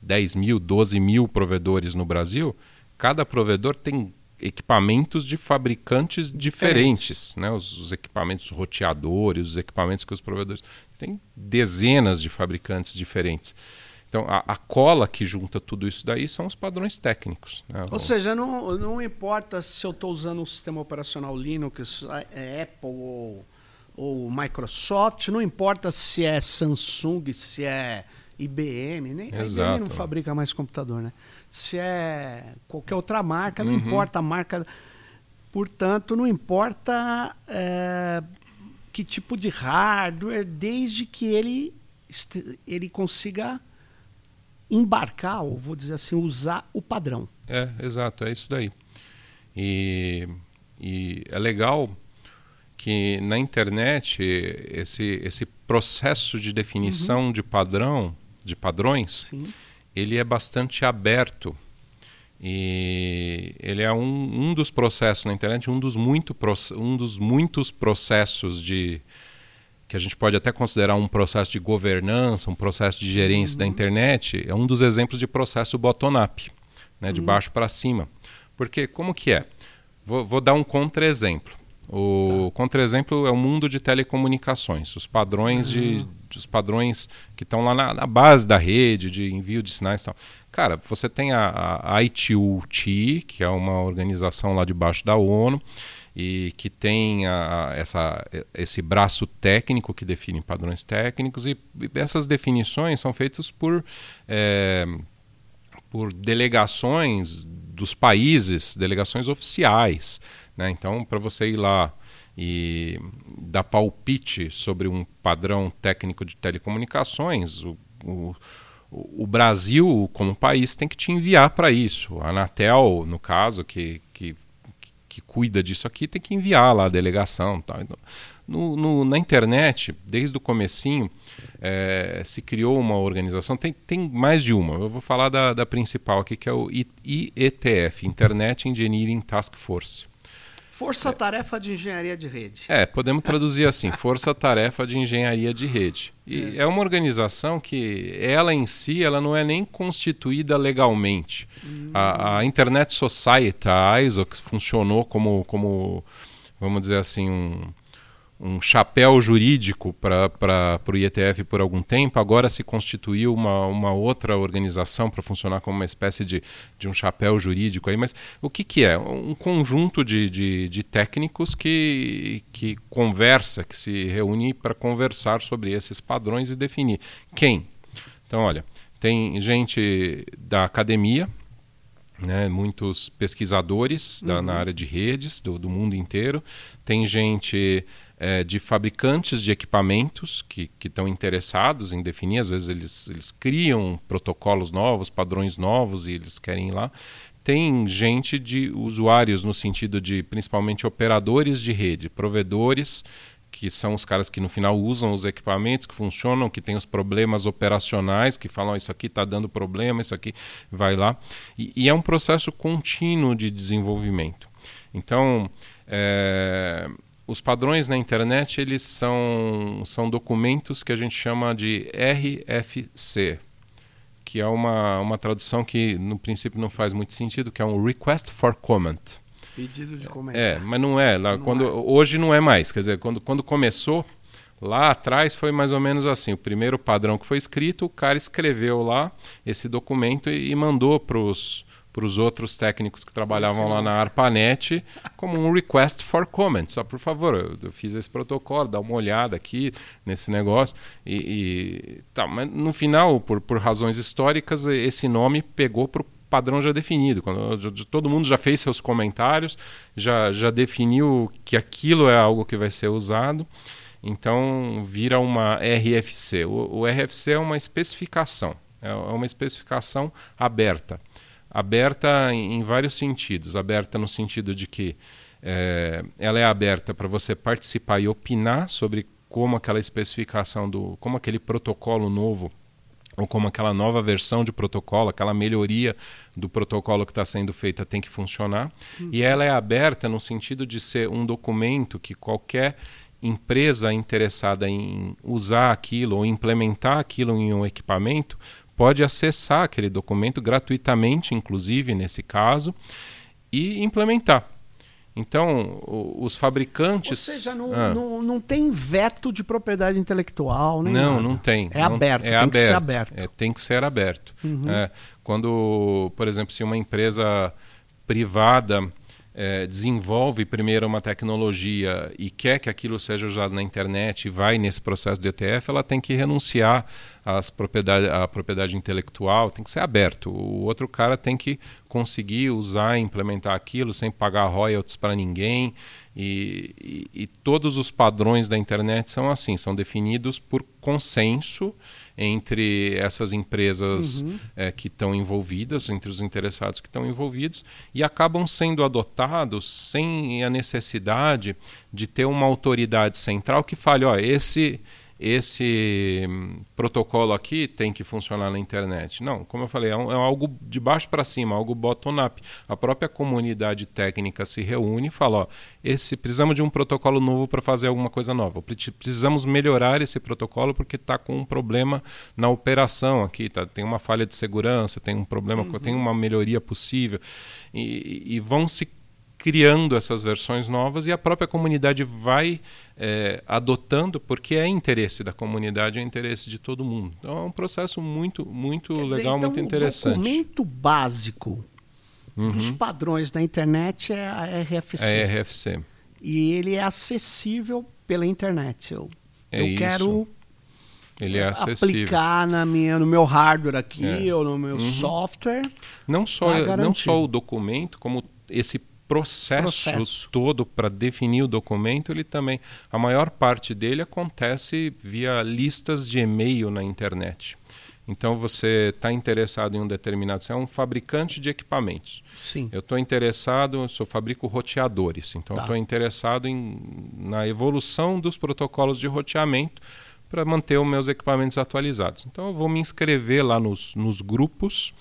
10 mil, 12 mil provedores no Brasil, cada provedor tem equipamentos de fabricantes diferentes, né? Os, os, equipamentos roteadores, os equipamentos que os provedores tem dezenas de fabricantes diferentes. Então, a, a, cola que junta tudo isso daí são os padrões técnicos. Né? Ou seja, não, não importa se eu estou usando um sistema operacional Linux, é Apple ou ou Microsoft, não importa se é Samsung, se é IBM, nem Exato. a IBM não fabrica mais computador, né? Se é qualquer outra marca, não uhum. importa a marca. Portanto, não importa é, que tipo de hardware, desde que ele, ele consiga embarcar, ou vou dizer assim, usar o padrão. É, exato, é isso daí. E, e é legal que na internet esse, esse processo de definição uhum. de padrão, de padrões, Sim. Ele é bastante aberto. E ele é um, um dos processos na internet, um dos, muito, um dos muitos processos de que a gente pode até considerar um processo de governança, um processo de gerência uhum. da internet, é um dos exemplos de processo bottom-up, né, de uhum. baixo para cima. Porque como que é? Vou, vou dar um contra-exemplo. O tá. contra-exemplo é o mundo de telecomunicações, os padrões uhum. de, os padrões que estão lá na, na, base da rede de envio de sinais, e tal. Cara, você tem a, a ITU-T, que é uma organização lá debaixo da ONU e que tem a, essa, esse braço técnico que define padrões técnicos e, e essas definições são feitas por é, por delegações dos países, delegações oficiais. Né? Então, para você ir lá e dar palpite sobre um padrão técnico de telecomunicações, o, o, o Brasil, como país, tem que te enviar para isso. A Anatel, no caso, que, que, que cuida disso aqui, tem que enviar lá a delegação. Tal. Então, no, no, na internet, desde o comecinho, é, se criou uma organização, tem, tem mais de uma, eu vou falar da, da principal aqui, que é o IETF, Internet Engineering Task Force. Força-tarefa de engenharia de rede. É, podemos traduzir assim, força-tarefa de engenharia de rede. E é. é. uma organização que ela em si, ela não é nem constituída legalmente. Hum. A, a, Internet Society, a ISO, que funcionou como, como vamos dizer assim, um, um chapéu jurídico para o IETF por algum tempo, agora se constituiu uma, uma outra organização para funcionar como uma espécie de, de um chapéu jurídico aí, mas o que, que é? Um conjunto de, de, de técnicos que, que conversa, que se reúne para conversar sobre esses padrões e definir quem. Então, olha, tem gente da academia, né, muitos pesquisadores da, na uhum. área de redes do, do mundo inteiro, tem gente é, de fabricantes de equipamentos que estão interessados em definir, às vezes eles, eles criam protocolos novos, padrões novos e eles querem ir lá. Tem gente de usuários no sentido de principalmente operadores de rede, provedores que são os caras que no final usam os equipamentos, que funcionam, que têm os problemas operacionais, que falam isso aqui está dando problema, isso aqui vai lá. E, e, é um processo contínuo de desenvolvimento. Então, é, os padrões na internet eles são, são documentos que a gente chama de RFC, que é uma, uma tradução que no princípio não faz muito sentido, que é um Request for Comment. Pedido de comentário. É, mas não é. Lá, não quando, é. Hoje não é mais. Quer dizer, quando, quando começou, lá atrás foi mais ou menos assim. O primeiro padrão que foi escrito, o cara escreveu lá esse documento e, e mandou para os para os outros técnicos que trabalhavam lá na ARPANET como um request for comment. Só, por favor, eu, eu, fiz esse protocolo, dá uma olhada aqui nesse negócio. E, e tá, mas no final, por, por razões históricas, esse nome pegou para o padrão já definido. Quando todo mundo já fez seus comentários, já, já definiu que aquilo é algo que vai ser usado. Então vira uma RFC. O, o RFC é uma especificação, é, é uma especificação aberta aberta em, em vários sentidos. Aberta no sentido de que é, ela é aberta para você participar e opinar sobre como aquela especificação do, como aquele protocolo novo ou como aquela nova versão de protocolo, aquela melhoria do protocolo que está sendo feita tem que funcionar. Uhum. E ela é aberta no sentido de ser um documento que qualquer empresa interessada em usar aquilo ou implementar aquilo em um equipamento pode acessar aquele documento gratuitamente, inclusive nesse caso, e implementar. Então, os fabricantes. Ou seja, não, ah. não, não tem veto de propriedade intelectual, nem Não, nada. não tem. É não, aberto, é tem aberto, que ser aberto. É, tem que ser aberto. Uhum. É, quando, por exemplo, se uma empresa privada é, desenvolve primeiro uma tecnologia e quer que aquilo seja usado na internet e vai nesse processo de ETF, ela tem que renunciar às propriedade, à propriedade intelectual, tem que ser aberto. O outro cara tem que conseguir usar e implementar aquilo sem pagar royalties para ninguém. E, e, e todos os padrões da internet são assim, são definidos por consenso entre essas empresas uhum. é, que estão envolvidas, entre os interessados que estão envolvidos, e acabam sendo adotados sem a necessidade de ter uma autoridade central que fale, ó, esse esse hum, protocolo aqui tem que funcionar na internet. Não, como eu falei, é, um, é algo de baixo para cima, algo bottom-up. A própria comunidade técnica se reúne e fala: ó, esse, precisamos de um protocolo novo para fazer alguma coisa nova. Precisamos melhorar esse protocolo porque está com um problema na operação aqui, tá, tem uma falha de segurança, tem um problema, uhum. tem uma melhoria possível. E, e vão se criando essas versões novas e a própria comunidade vai é, adotando porque é interesse da comunidade, é interesse de todo mundo. Então é um processo muito, muito Quer legal, dizer, então, muito interessante. O documento básico uhum. dos padrões da internet é a RFC. É a RFC. E ele é acessível pela internet. Eu, é eu quero ele é acessível. aplicar na minha, no meu hardware aqui é. ou no meu uhum. software. Não só, tá não só o documento, como esse processo, processo. todo para definir o documento, ele também, a maior parte dele acontece via listas de e-mail na internet. Então você está interessado em um determinado, você é um fabricante de equipamentos. Sim. Eu estou interessado, eu sou, fabrico roteadores, então estou tá. interessado em, na evolução dos protocolos de roteamento para manter os meus equipamentos atualizados. Então eu vou me inscrever lá nos, nos grupos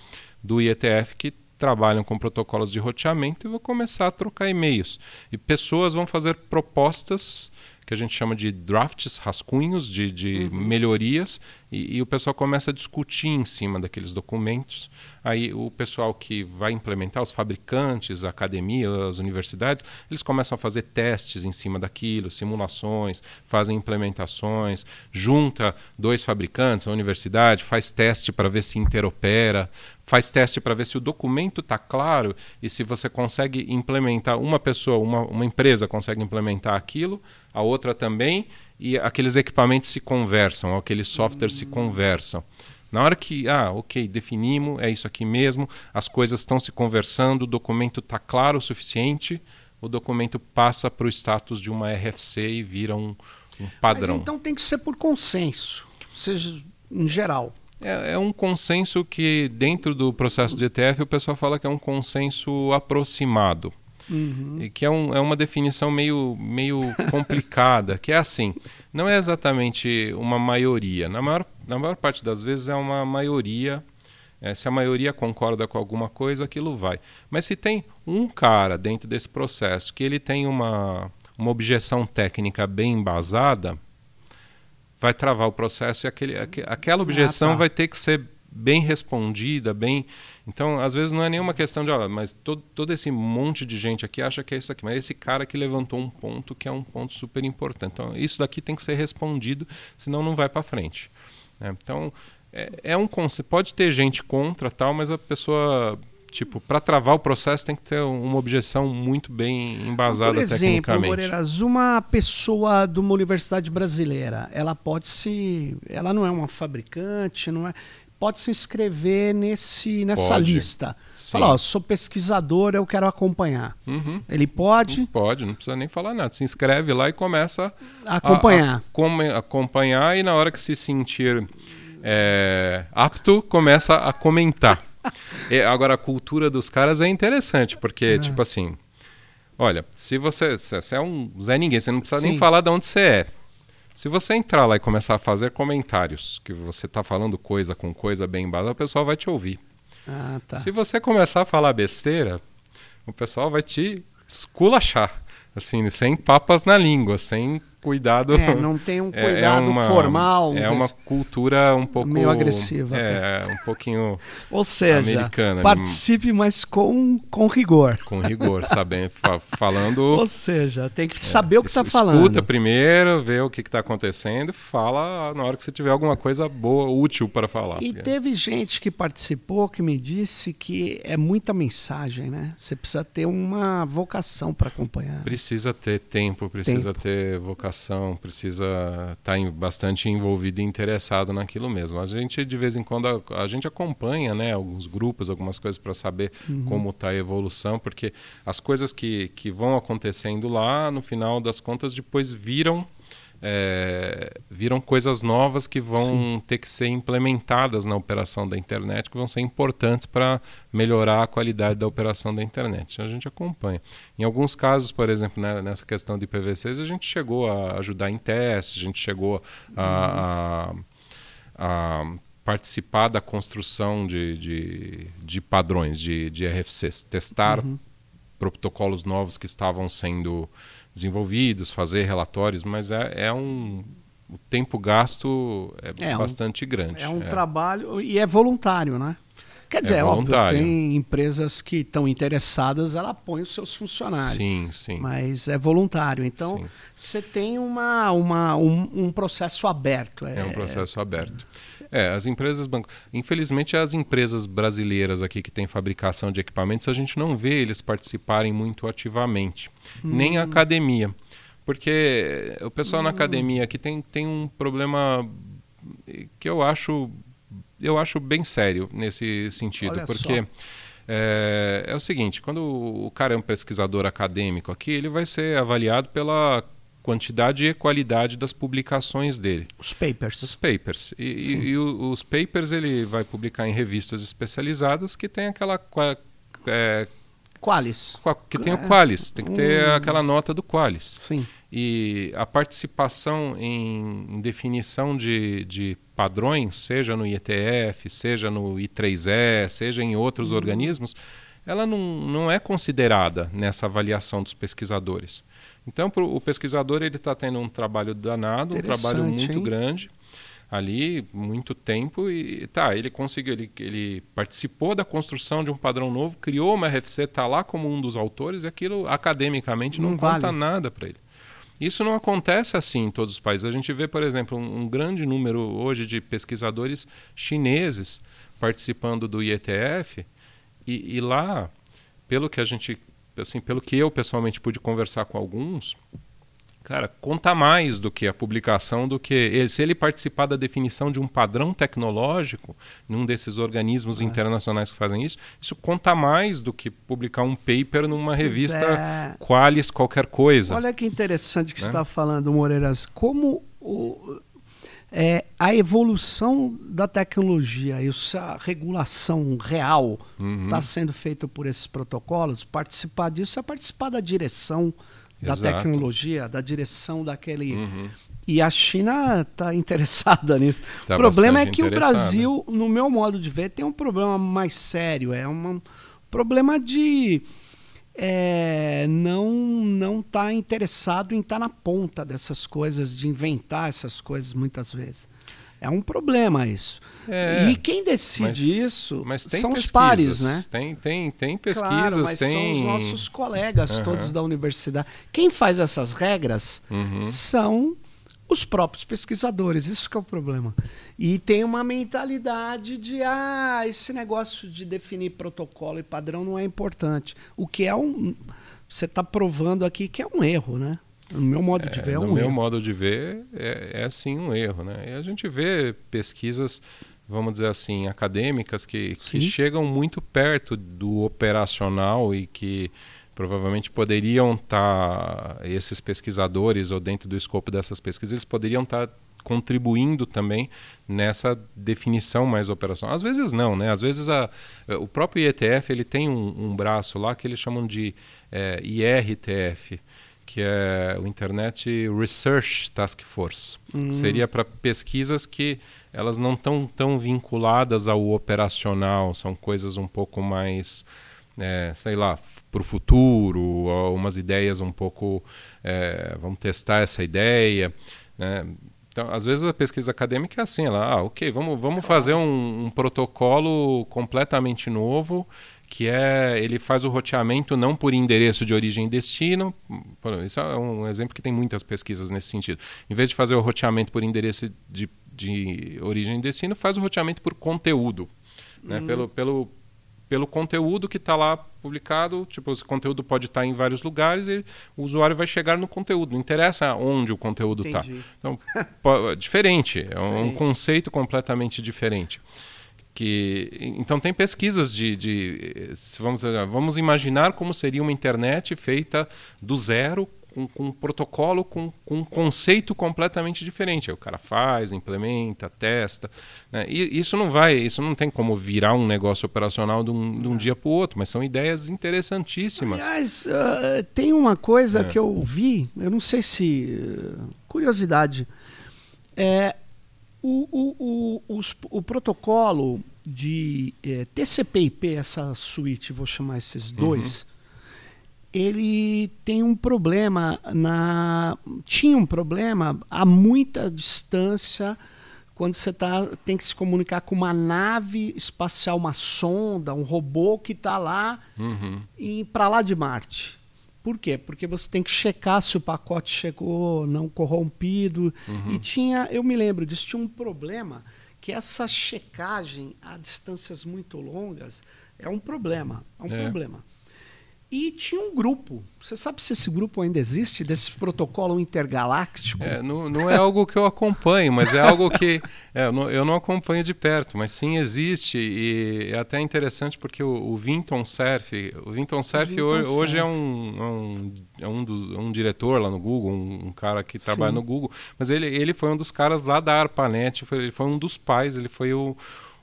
do IETF que trabalham com protocolos de roteamento e vou começar a trocar e-mails. E pessoas vão fazer propostas que a gente chama de drafts, rascunhos de, de uhum. melhorias, e, e, o pessoal começa a discutir em cima daqueles documentos. Aí o pessoal que vai implementar, os fabricantes, a academia, as universidades, eles começam a fazer testes em cima daquilo, simulações, fazem implementações, junta dois fabricantes, a universidade, faz teste para ver se interopera, faz teste para ver se o documento está claro e se você consegue implementar, uma pessoa, uma, uma empresa consegue implementar aquilo, a outra também, e aqueles equipamentos se conversam, aqueles softwares se conversam. Na hora que, ah, ok, definimos, é isso aqui mesmo, as coisas estão se conversando, o documento está claro o suficiente, o documento passa para o status de uma RFC e vira um, um padrão. Mas então tem que ser por consenso, seja em geral. É, é, um consenso que, dentro do processo de ETF, o pessoal fala que é um consenso aproximado. Uhum. E que é, um, é uma definição meio, meio [LAUGHS] complicada, que é assim, não é exatamente uma maioria. Na maior, na maior parte das vezes é uma maioria. É, se a maioria concorda com alguma coisa, aquilo vai. Mas se tem um cara dentro desse processo que ele tem uma, uma objeção técnica bem embasada, vai travar o processo e aquele, aquela objeção ah, tá. vai ter que ser bem respondida, bem. Então, às vezes não é nenhuma questão de, ó, mas todo, todo esse monte de gente aqui acha que é isso aqui, mas esse cara que levantou um ponto que é um ponto super importante. Então, isso daqui tem que ser respondido, senão não vai para frente. Né? Então, é, é um pode ter gente contra tal, mas a pessoa Tipo, para travar o processo tem que ter uma objeção muito bem embasada Por exemplo, tecnicamente. Moreiras, uma pessoa de uma universidade brasileira, ela pode se, ela não é uma fabricante, não é, pode se inscrever nesse nessa pode. lista. Fala, ó, sou pesquisador, eu quero acompanhar. Uhum. Ele pode? Pode, não precisa nem falar nada. Se inscreve lá e começa a acompanhar. A, a, acompanhar e na hora que se sentir é, apto, começa a comentar. [LAUGHS] agora, a cultura dos caras é interessante, porque, é. tipo assim, olha, se você, se você é um Zé Ninguém, você não precisa Sim. nem falar de onde você é. Se você entrar lá e começar a fazer comentários, que você está falando coisa com coisa bem embasada, o pessoal vai te ouvir. Ah, tá. Se você começar a falar besteira, o pessoal vai te esculachar, assim, sem papas na língua, sem cuidado. É, não tem um [LAUGHS] é, é cuidado é uma, formal. É uma cultura um pouco. Meio agressiva. É, até. um pouquinho. Ou seja, americana, participe, mas com, com rigor. Com rigor, sabendo, falando. [LAUGHS] Ou seja, tem que saber é, o que está falando. Escuta primeiro, vê o que está acontecendo, fala na hora que você tiver alguma coisa boa, útil para falar. E teve gente que participou que me disse que é muita mensagem, né? Você precisa ter uma vocação para acompanhar. Precisa ter tempo, precisa tempo. ter vocação precisa estar tá bastante envolvido e interessado naquilo mesmo. A gente de vez em quando a, a gente acompanha, né, alguns grupos, algumas coisas para saber uhum. como está a evolução, porque as coisas que, que vão acontecendo lá, no final das contas, depois viram é, viram coisas novas que vão Sim. ter que ser implementadas na operação da internet, que vão ser importantes para melhorar a qualidade da operação da internet. A gente acompanha. Em alguns casos, por exemplo, né, nessa questão de PVCs, a gente chegou a ajudar em testes, a gente chegou a, a, a participar da construção de, de, de padrões de, de RFCs, testar uhum. Protocolos novos que estavam sendo desenvolvidos, fazer relatórios, mas é, é um o tempo gasto é, é bastante um, grande. É um é. trabalho e é voluntário, né? Quer dizer, é óbvio, tem empresas que estão interessadas, ela põe os seus funcionários. Sim, sim. Mas é voluntário. Então, você tem uma, uma, um, um processo aberto. É, é um processo aberto. É, as empresas bancos. Infelizmente, as empresas brasileiras aqui que têm fabricação de equipamentos, a gente não vê eles participarem muito ativamente. Hum. Nem a academia. Porque o pessoal hum. na academia aqui tem, tem um problema que eu acho, eu acho bem sério nesse sentido. Olha porque. É, é, o seguinte, quando o cara é um pesquisador acadêmico aqui, ele vai ser avaliado pela quantidade e qualidade das publicações dele. Os papers. Os papers. E, e, e os papers ele vai publicar em revistas especializadas que tem aquela é, Qualis. Que tem o Qualis, tem que ter hum. aquela nota do Qualis. Sim. E a participação em, em definição de, de, padrões, seja no IETF, seja no I3E, seja em outros hum. organismos, ela não, não é considerada nessa avaliação dos pesquisadores. Então, pro, o pesquisador ele está tendo um trabalho danado, um trabalho muito hein? grande ali muito tempo e tá, ele conseguiu, ele, ele participou da construção de um padrão novo, criou uma RFC, está lá como um dos autores e aquilo academicamente não, não conta vale. nada para ele. Isso não acontece assim em todos os países. A gente vê, por exemplo, um, um grande número hoje de pesquisadores chineses participando do IETF e, e lá, pelo que a gente, assim, pelo que eu pessoalmente pude conversar com alguns, cara, conta mais do que a publicação, do que ele, se ele participar da definição de um padrão tecnológico, num desses organismos é. internacionais que fazem isso, isso conta mais do que publicar um paper numa revista é. Qualis qualquer coisa. Olha que interessante que né? você está falando, Moreiras, como o, é, a evolução da tecnologia e a regulação real está uhum. Tá sendo feita por esses protocolos, participar disso é participar da direção da tecnologia, da direção daquele. Uhum. E a China está interessada [LAUGHS] nisso. Tá o problema é que o Brasil, no meu modo de ver, tem um problema mais sério. É um problema de é, não não estar tá interessado em estar tá na ponta dessas coisas, de inventar essas coisas muitas vezes. É um problema isso. É, e quem decide mas, isso mas são os pares, né? Tem, tem, tem pesquisas, claro, mas tem... são os nossos colegas uhum. todos da universidade. Quem faz essas regras uhum. são os próprios pesquisadores, isso que é o problema. E tem uma mentalidade de ah, esse negócio de definir protocolo e padrão não é importante. O que é um. Você está provando aqui que é um erro, né? No meu modo de ver, é, é um no erro. meu modo de ver, é, é sim um erro. Né? E a gente vê pesquisas, vamos dizer assim, acadêmicas que, que chegam muito perto do operacional e que provavelmente poderiam estar, tá, esses pesquisadores, ou dentro do escopo dessas pesquisas, eles poderiam estar tá contribuindo também nessa definição mais operacional. Às vezes não, né? Às vezes a, o próprio IETF ele tem um, um braço lá que eles chamam de é, IRTF, que é o Internet Research Task Force. Hum. Seria para pesquisas que elas não estão tão vinculadas ao operacional, são coisas um pouco mais, é, sei lá, para o futuro, umas ideias um pouco, é, vamos testar essa ideia, né? Então, às vezes a pesquisa acadêmica é assim, ela, ah, ok, vamos, vamos fazer um, um protocolo completamente novo que é ele faz o roteamento não por endereço de origem e destino. Isso é um exemplo que tem muitas pesquisas nesse sentido. Em vez de fazer o roteamento por endereço de, de origem e destino, faz o roteamento por conteúdo. Né? Uhum. Pelo, pelo, pelo conteúdo que está lá publicado, tipo, esse conteúdo pode estar tá em vários lugares e o usuário vai chegar no conteúdo. Não interessa onde o conteúdo está. Então, diferente. É um, um conceito completamente diferente que então tem pesquisas de, de vamos vamos imaginar como seria uma internet feita do zero com, com um protocolo com, com, um conceito completamente diferente aí o cara faz implementa testa né? e isso não vai isso não tem como virar um negócio operacional de um, de um dia para o outro mas são ideias interessantíssimas aliás uh, tem uma coisa é. que eu vi eu não sei se uh, curiosidade é o, o, o, os, o protocolo de é, TCP/IP, essa suíte, vou chamar esses uhum. dois, uhum. Ele tem um problema na, tinha um problema a muita distância quando você tá, tem que se comunicar com uma nave espacial, uma sonda, um robô que está lá uhum. para lá de Marte. Por quê? Porque você tem que checar se o pacote chegou não corrompido. Uhum. E tinha, eu me lembro disso, tinha um problema que essa checagem a distâncias muito longas é um problema. É um é. problema. E tinha um grupo. Você sabe se esse grupo ainda existe, desse protocolo intergaláctico? É, não, não, é algo que eu acompanho, mas é algo que é, eu, não, eu, não, acompanho de perto, mas sim existe. E é até interessante porque o, o Vinton Cerf, o Vinton Cerf, Vinton hoje, Cerf. hoje, é um, é um, é um, dos, um, diretor lá no Google, um, um cara que trabalha sim. no Google, mas ele, ele foi um dos caras lá da ARPANET, foi, ele foi um dos pais, ele foi o,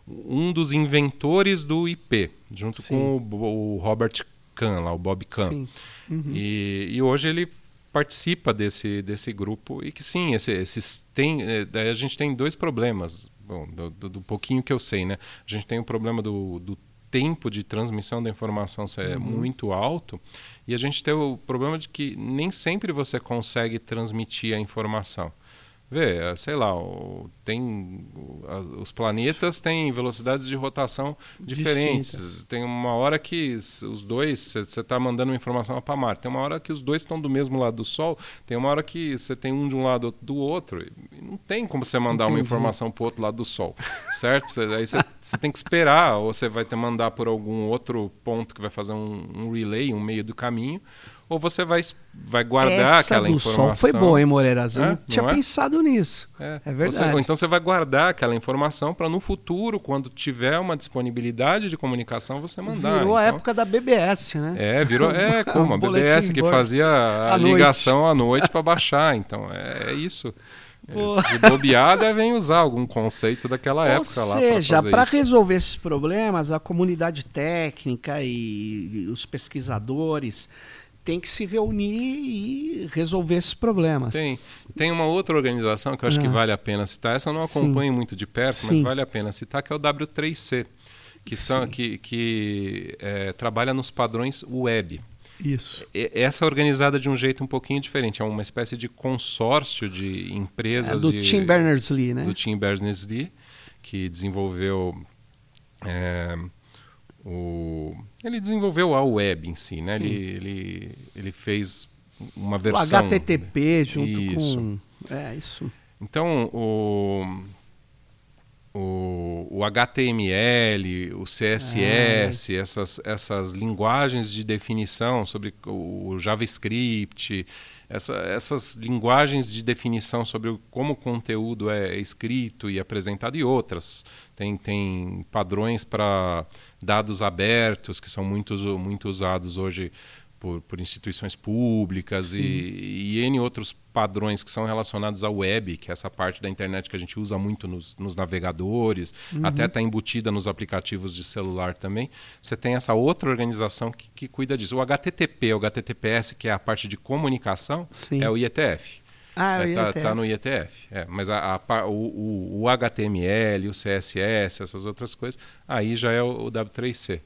um dos inventores do IP, junto sim. com o, o Robert Kahn, lá, o Bob Kahn. Uhum. E, e hoje ele participa desse, desse grupo e que sim, esse, esses tem, é, a gente tem dois problemas, bom, do, do, do, pouquinho que eu sei, né? A gente tem o problema do, do tempo de transmissão da informação é uhum. muito alto e a gente tem o problema de que nem sempre você consegue transmitir a informação. Vê, é, sei lá, tem os planetas têm velocidades de rotação diferentes. Distintas. Tem uma hora que os dois, você está mandando uma informação para Marte, tem uma hora que os dois estão do mesmo lado do Sol, tem uma hora que você tem um de um lado do outro. Não tem como você mandar Entendi. uma informação para o outro lado do Sol, certo? Aí você, você tem que esperar, ou você vai ter mandar por algum outro ponto que vai fazer um, um relay, um meio do caminho, ou você vai, vai guardar Essa aquela do informação. Sol foi boa, hein, Moreiras? Eu é? não tinha é? pensado nisso. É, é verdade. Você, então você vai guardar aquela informação para no futuro, quando tiver uma disponibilidade de comunicação, você mandar. Virou então, a época da BBS, né? É, virou. [LAUGHS] É, como a BBS que fazia a, ligação à noite para baixar. Então, é, é isso. De bobear, devem usar algum conceito daquela Ou época lá. Ou seja, para resolver esses problemas, a comunidade técnica e os pesquisadores tem que se reunir e resolver esses problemas. Tem. Tem uma outra organização que eu acho ah. que vale a pena citar. Essa eu não acompanho Sim. muito de perto, Sim. mas vale a pena citar, que é o W3C, que, são, que, que é, trabalha nos padrões web. Isso. Essa é organizada de um jeito um pouquinho diferente. É uma espécie de consórcio de empresas. É do de, Tim Berners-Lee, né? Do Tim Berners-Lee, que desenvolveu... É, o, ele desenvolveu a web em si, né? Ele, ele, ele fez uma versão... O HTTP junto isso. com... É, isso. Então, o, o, o HTML, o CSS, é. essas, essas linguagens de definição sobre o JavaScript, essa, essas linguagens de definição sobre como o conteúdo é escrito e apresentado e outras. Tem, tem padrões para dados abertos que são muito, muito usados hoje por, por instituições públicas e, e N outros padrões que são relacionados à web, que é essa parte da internet que a gente usa muito nos, nos navegadores, uhum. até está embutida nos aplicativos de celular também. Você tem essa outra organização que, que cuida disso. O HTTP, o HTTPS, que é a parte de comunicação, Sim. é o IETF. Ah, é, tá, tá, no IETF. É, mas a, a, o, o, HTML, o CSS, essas outras coisas, aí já é o, o W3C.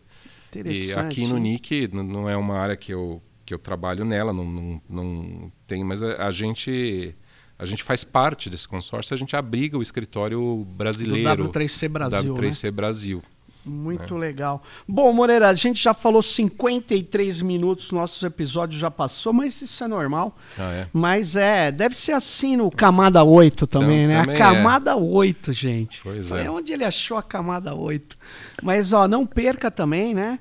E aqui no NIC não é uma área que eu, que eu trabalho nela, não, não, não tem, mas a, a gente a gente faz parte desse consórcio, a gente abriga o escritório brasileiro. Do W3C Brasil. W3C né? Brasil. Muito é. legal. Bom, Moreira, a gente já falou 53 minutos, nosso episódio já passou, mas isso é normal. Ah, é? Mas é, deve ser assim no Camada 8 também, então, né? Também a Camada é. 8, gente. Pois é. Onde ele achou a Camada 8? Mas, ó, não perca também, né?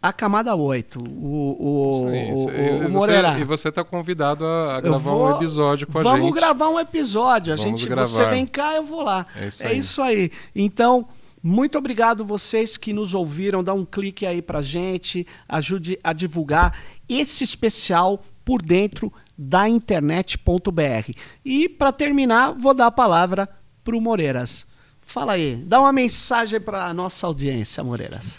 A camada 8. O, o, isso, isso. o, o Moreira. E você está convidado a, a gravar vou, um episódio com a gente. Vamos gravar um episódio. A vamos gente, gravar. Você vem cá, eu vou lá. É isso, é aí. isso aí. Então, muito obrigado vocês que nos ouviram. Dá um clique aí pra gente, ajude a divulgar esse especial por dentro da internet.br. E para terminar, vou dar a palavra pro Moreiras. Fala aí, dá uma mensagem para nossa audiência, Moreiras.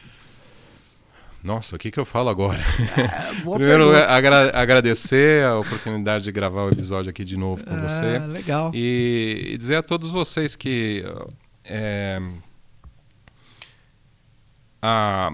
Nossa, o que, que eu falo agora? É, [LAUGHS] Primeiro, agra agradecer a oportunidade de gravar o episódio aqui de novo com é, você. Legal. E, e, dizer a todos vocês que é, a,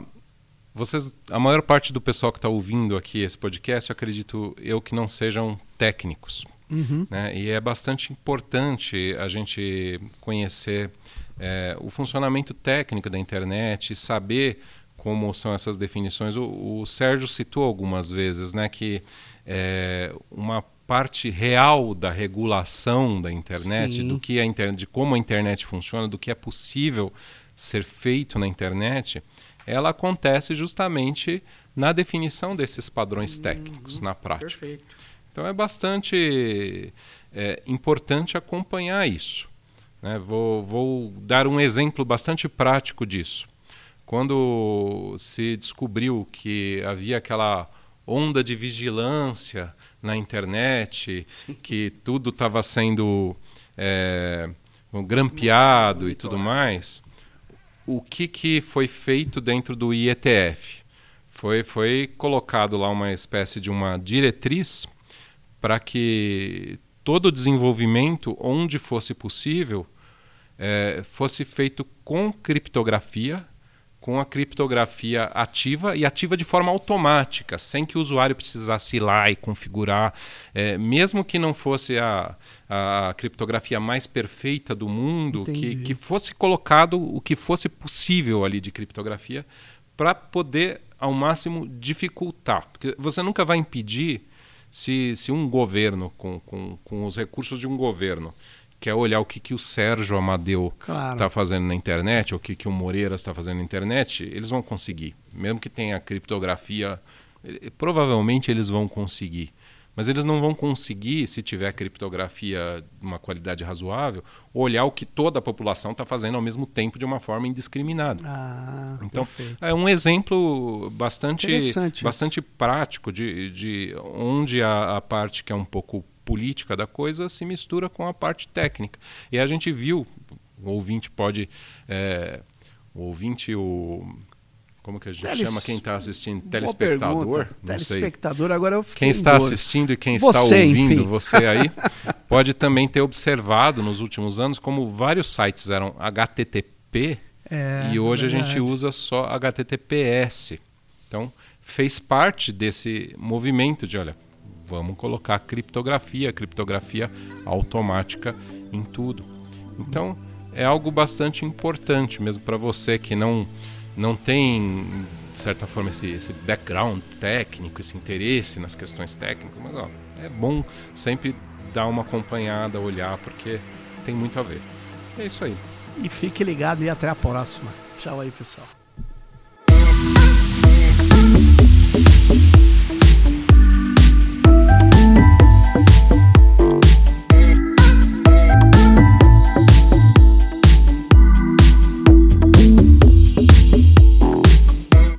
vocês, a maior parte do pessoal que está ouvindo aqui esse podcast, eu acredito eu que não sejam técnicos. Uhum. Né? E é bastante importante a gente conhecer é, o funcionamento técnico da internet, saber como são essas definições. O, o Sérgio citou algumas vezes né, que é, uma parte real da regulação da internet, Sim. do que a internet, de como a internet funciona, do que é possível ser feito na internet, ela acontece justamente na definição desses padrões técnicos, uhum, na prática. Perfeito. Então é bastante é, importante acompanhar isso. Né? Vou, vou dar um exemplo bastante prático disso. Quando se descobriu que havia aquela onda de vigilância na internet, que tudo estava sendo é, grampeado e tudo mais, o que, que foi feito dentro do IETF? Foi, foi colocado lá uma espécie de uma diretriz para que todo o desenvolvimento, onde fosse possível, é, fosse feito com criptografia, com a criptografia ativa e ativa de forma automática, sem que o usuário precisasse ir lá e configurar, é, mesmo que não fosse a, a criptografia mais perfeita do mundo, que, que fosse colocado o que fosse possível ali de criptografia para poder ao máximo dificultar, porque você nunca vai impedir se, se um governo com, com, com os recursos de um governo quer olhar o que, que o Sérgio Amadeu está claro. fazendo na internet, ou o que, que o Moreira está fazendo na internet, eles vão conseguir. Mesmo que tenha criptografia, provavelmente eles vão conseguir. Mas eles não vão conseguir, se tiver criptografia de uma qualidade razoável, olhar o que toda a população está fazendo ao mesmo tempo de uma forma indiscriminada. Ah, então, perfeito. é um exemplo bastante, bastante prático de, de onde a, a parte que é um pouco política da coisa se mistura com a parte técnica. E a gente viu, o ouvinte pode. É, o ouvinte, o. Como que a gente Teles... chama quem está assistindo? Telespectador? Telespectador, agora eu Quem está assistindo e quem você, está ouvindo, enfim. você aí, [LAUGHS] pode também ter observado nos últimos anos como vários sites eram HTTP é, e hoje a gente usa só HTTPS. Então, fez parte desse movimento de, olha, vamos colocar criptografia, criptografia automática em tudo. Então, é algo bastante importante mesmo para você que não não tem de certa forma esse, esse background técnico, esse interesse nas questões técnicas, mas ó, é bom sempre dar uma acompanhada, olhar porque tem muito a ver. É isso aí. E fique ligado e até a próxima. Tchau aí, pessoal.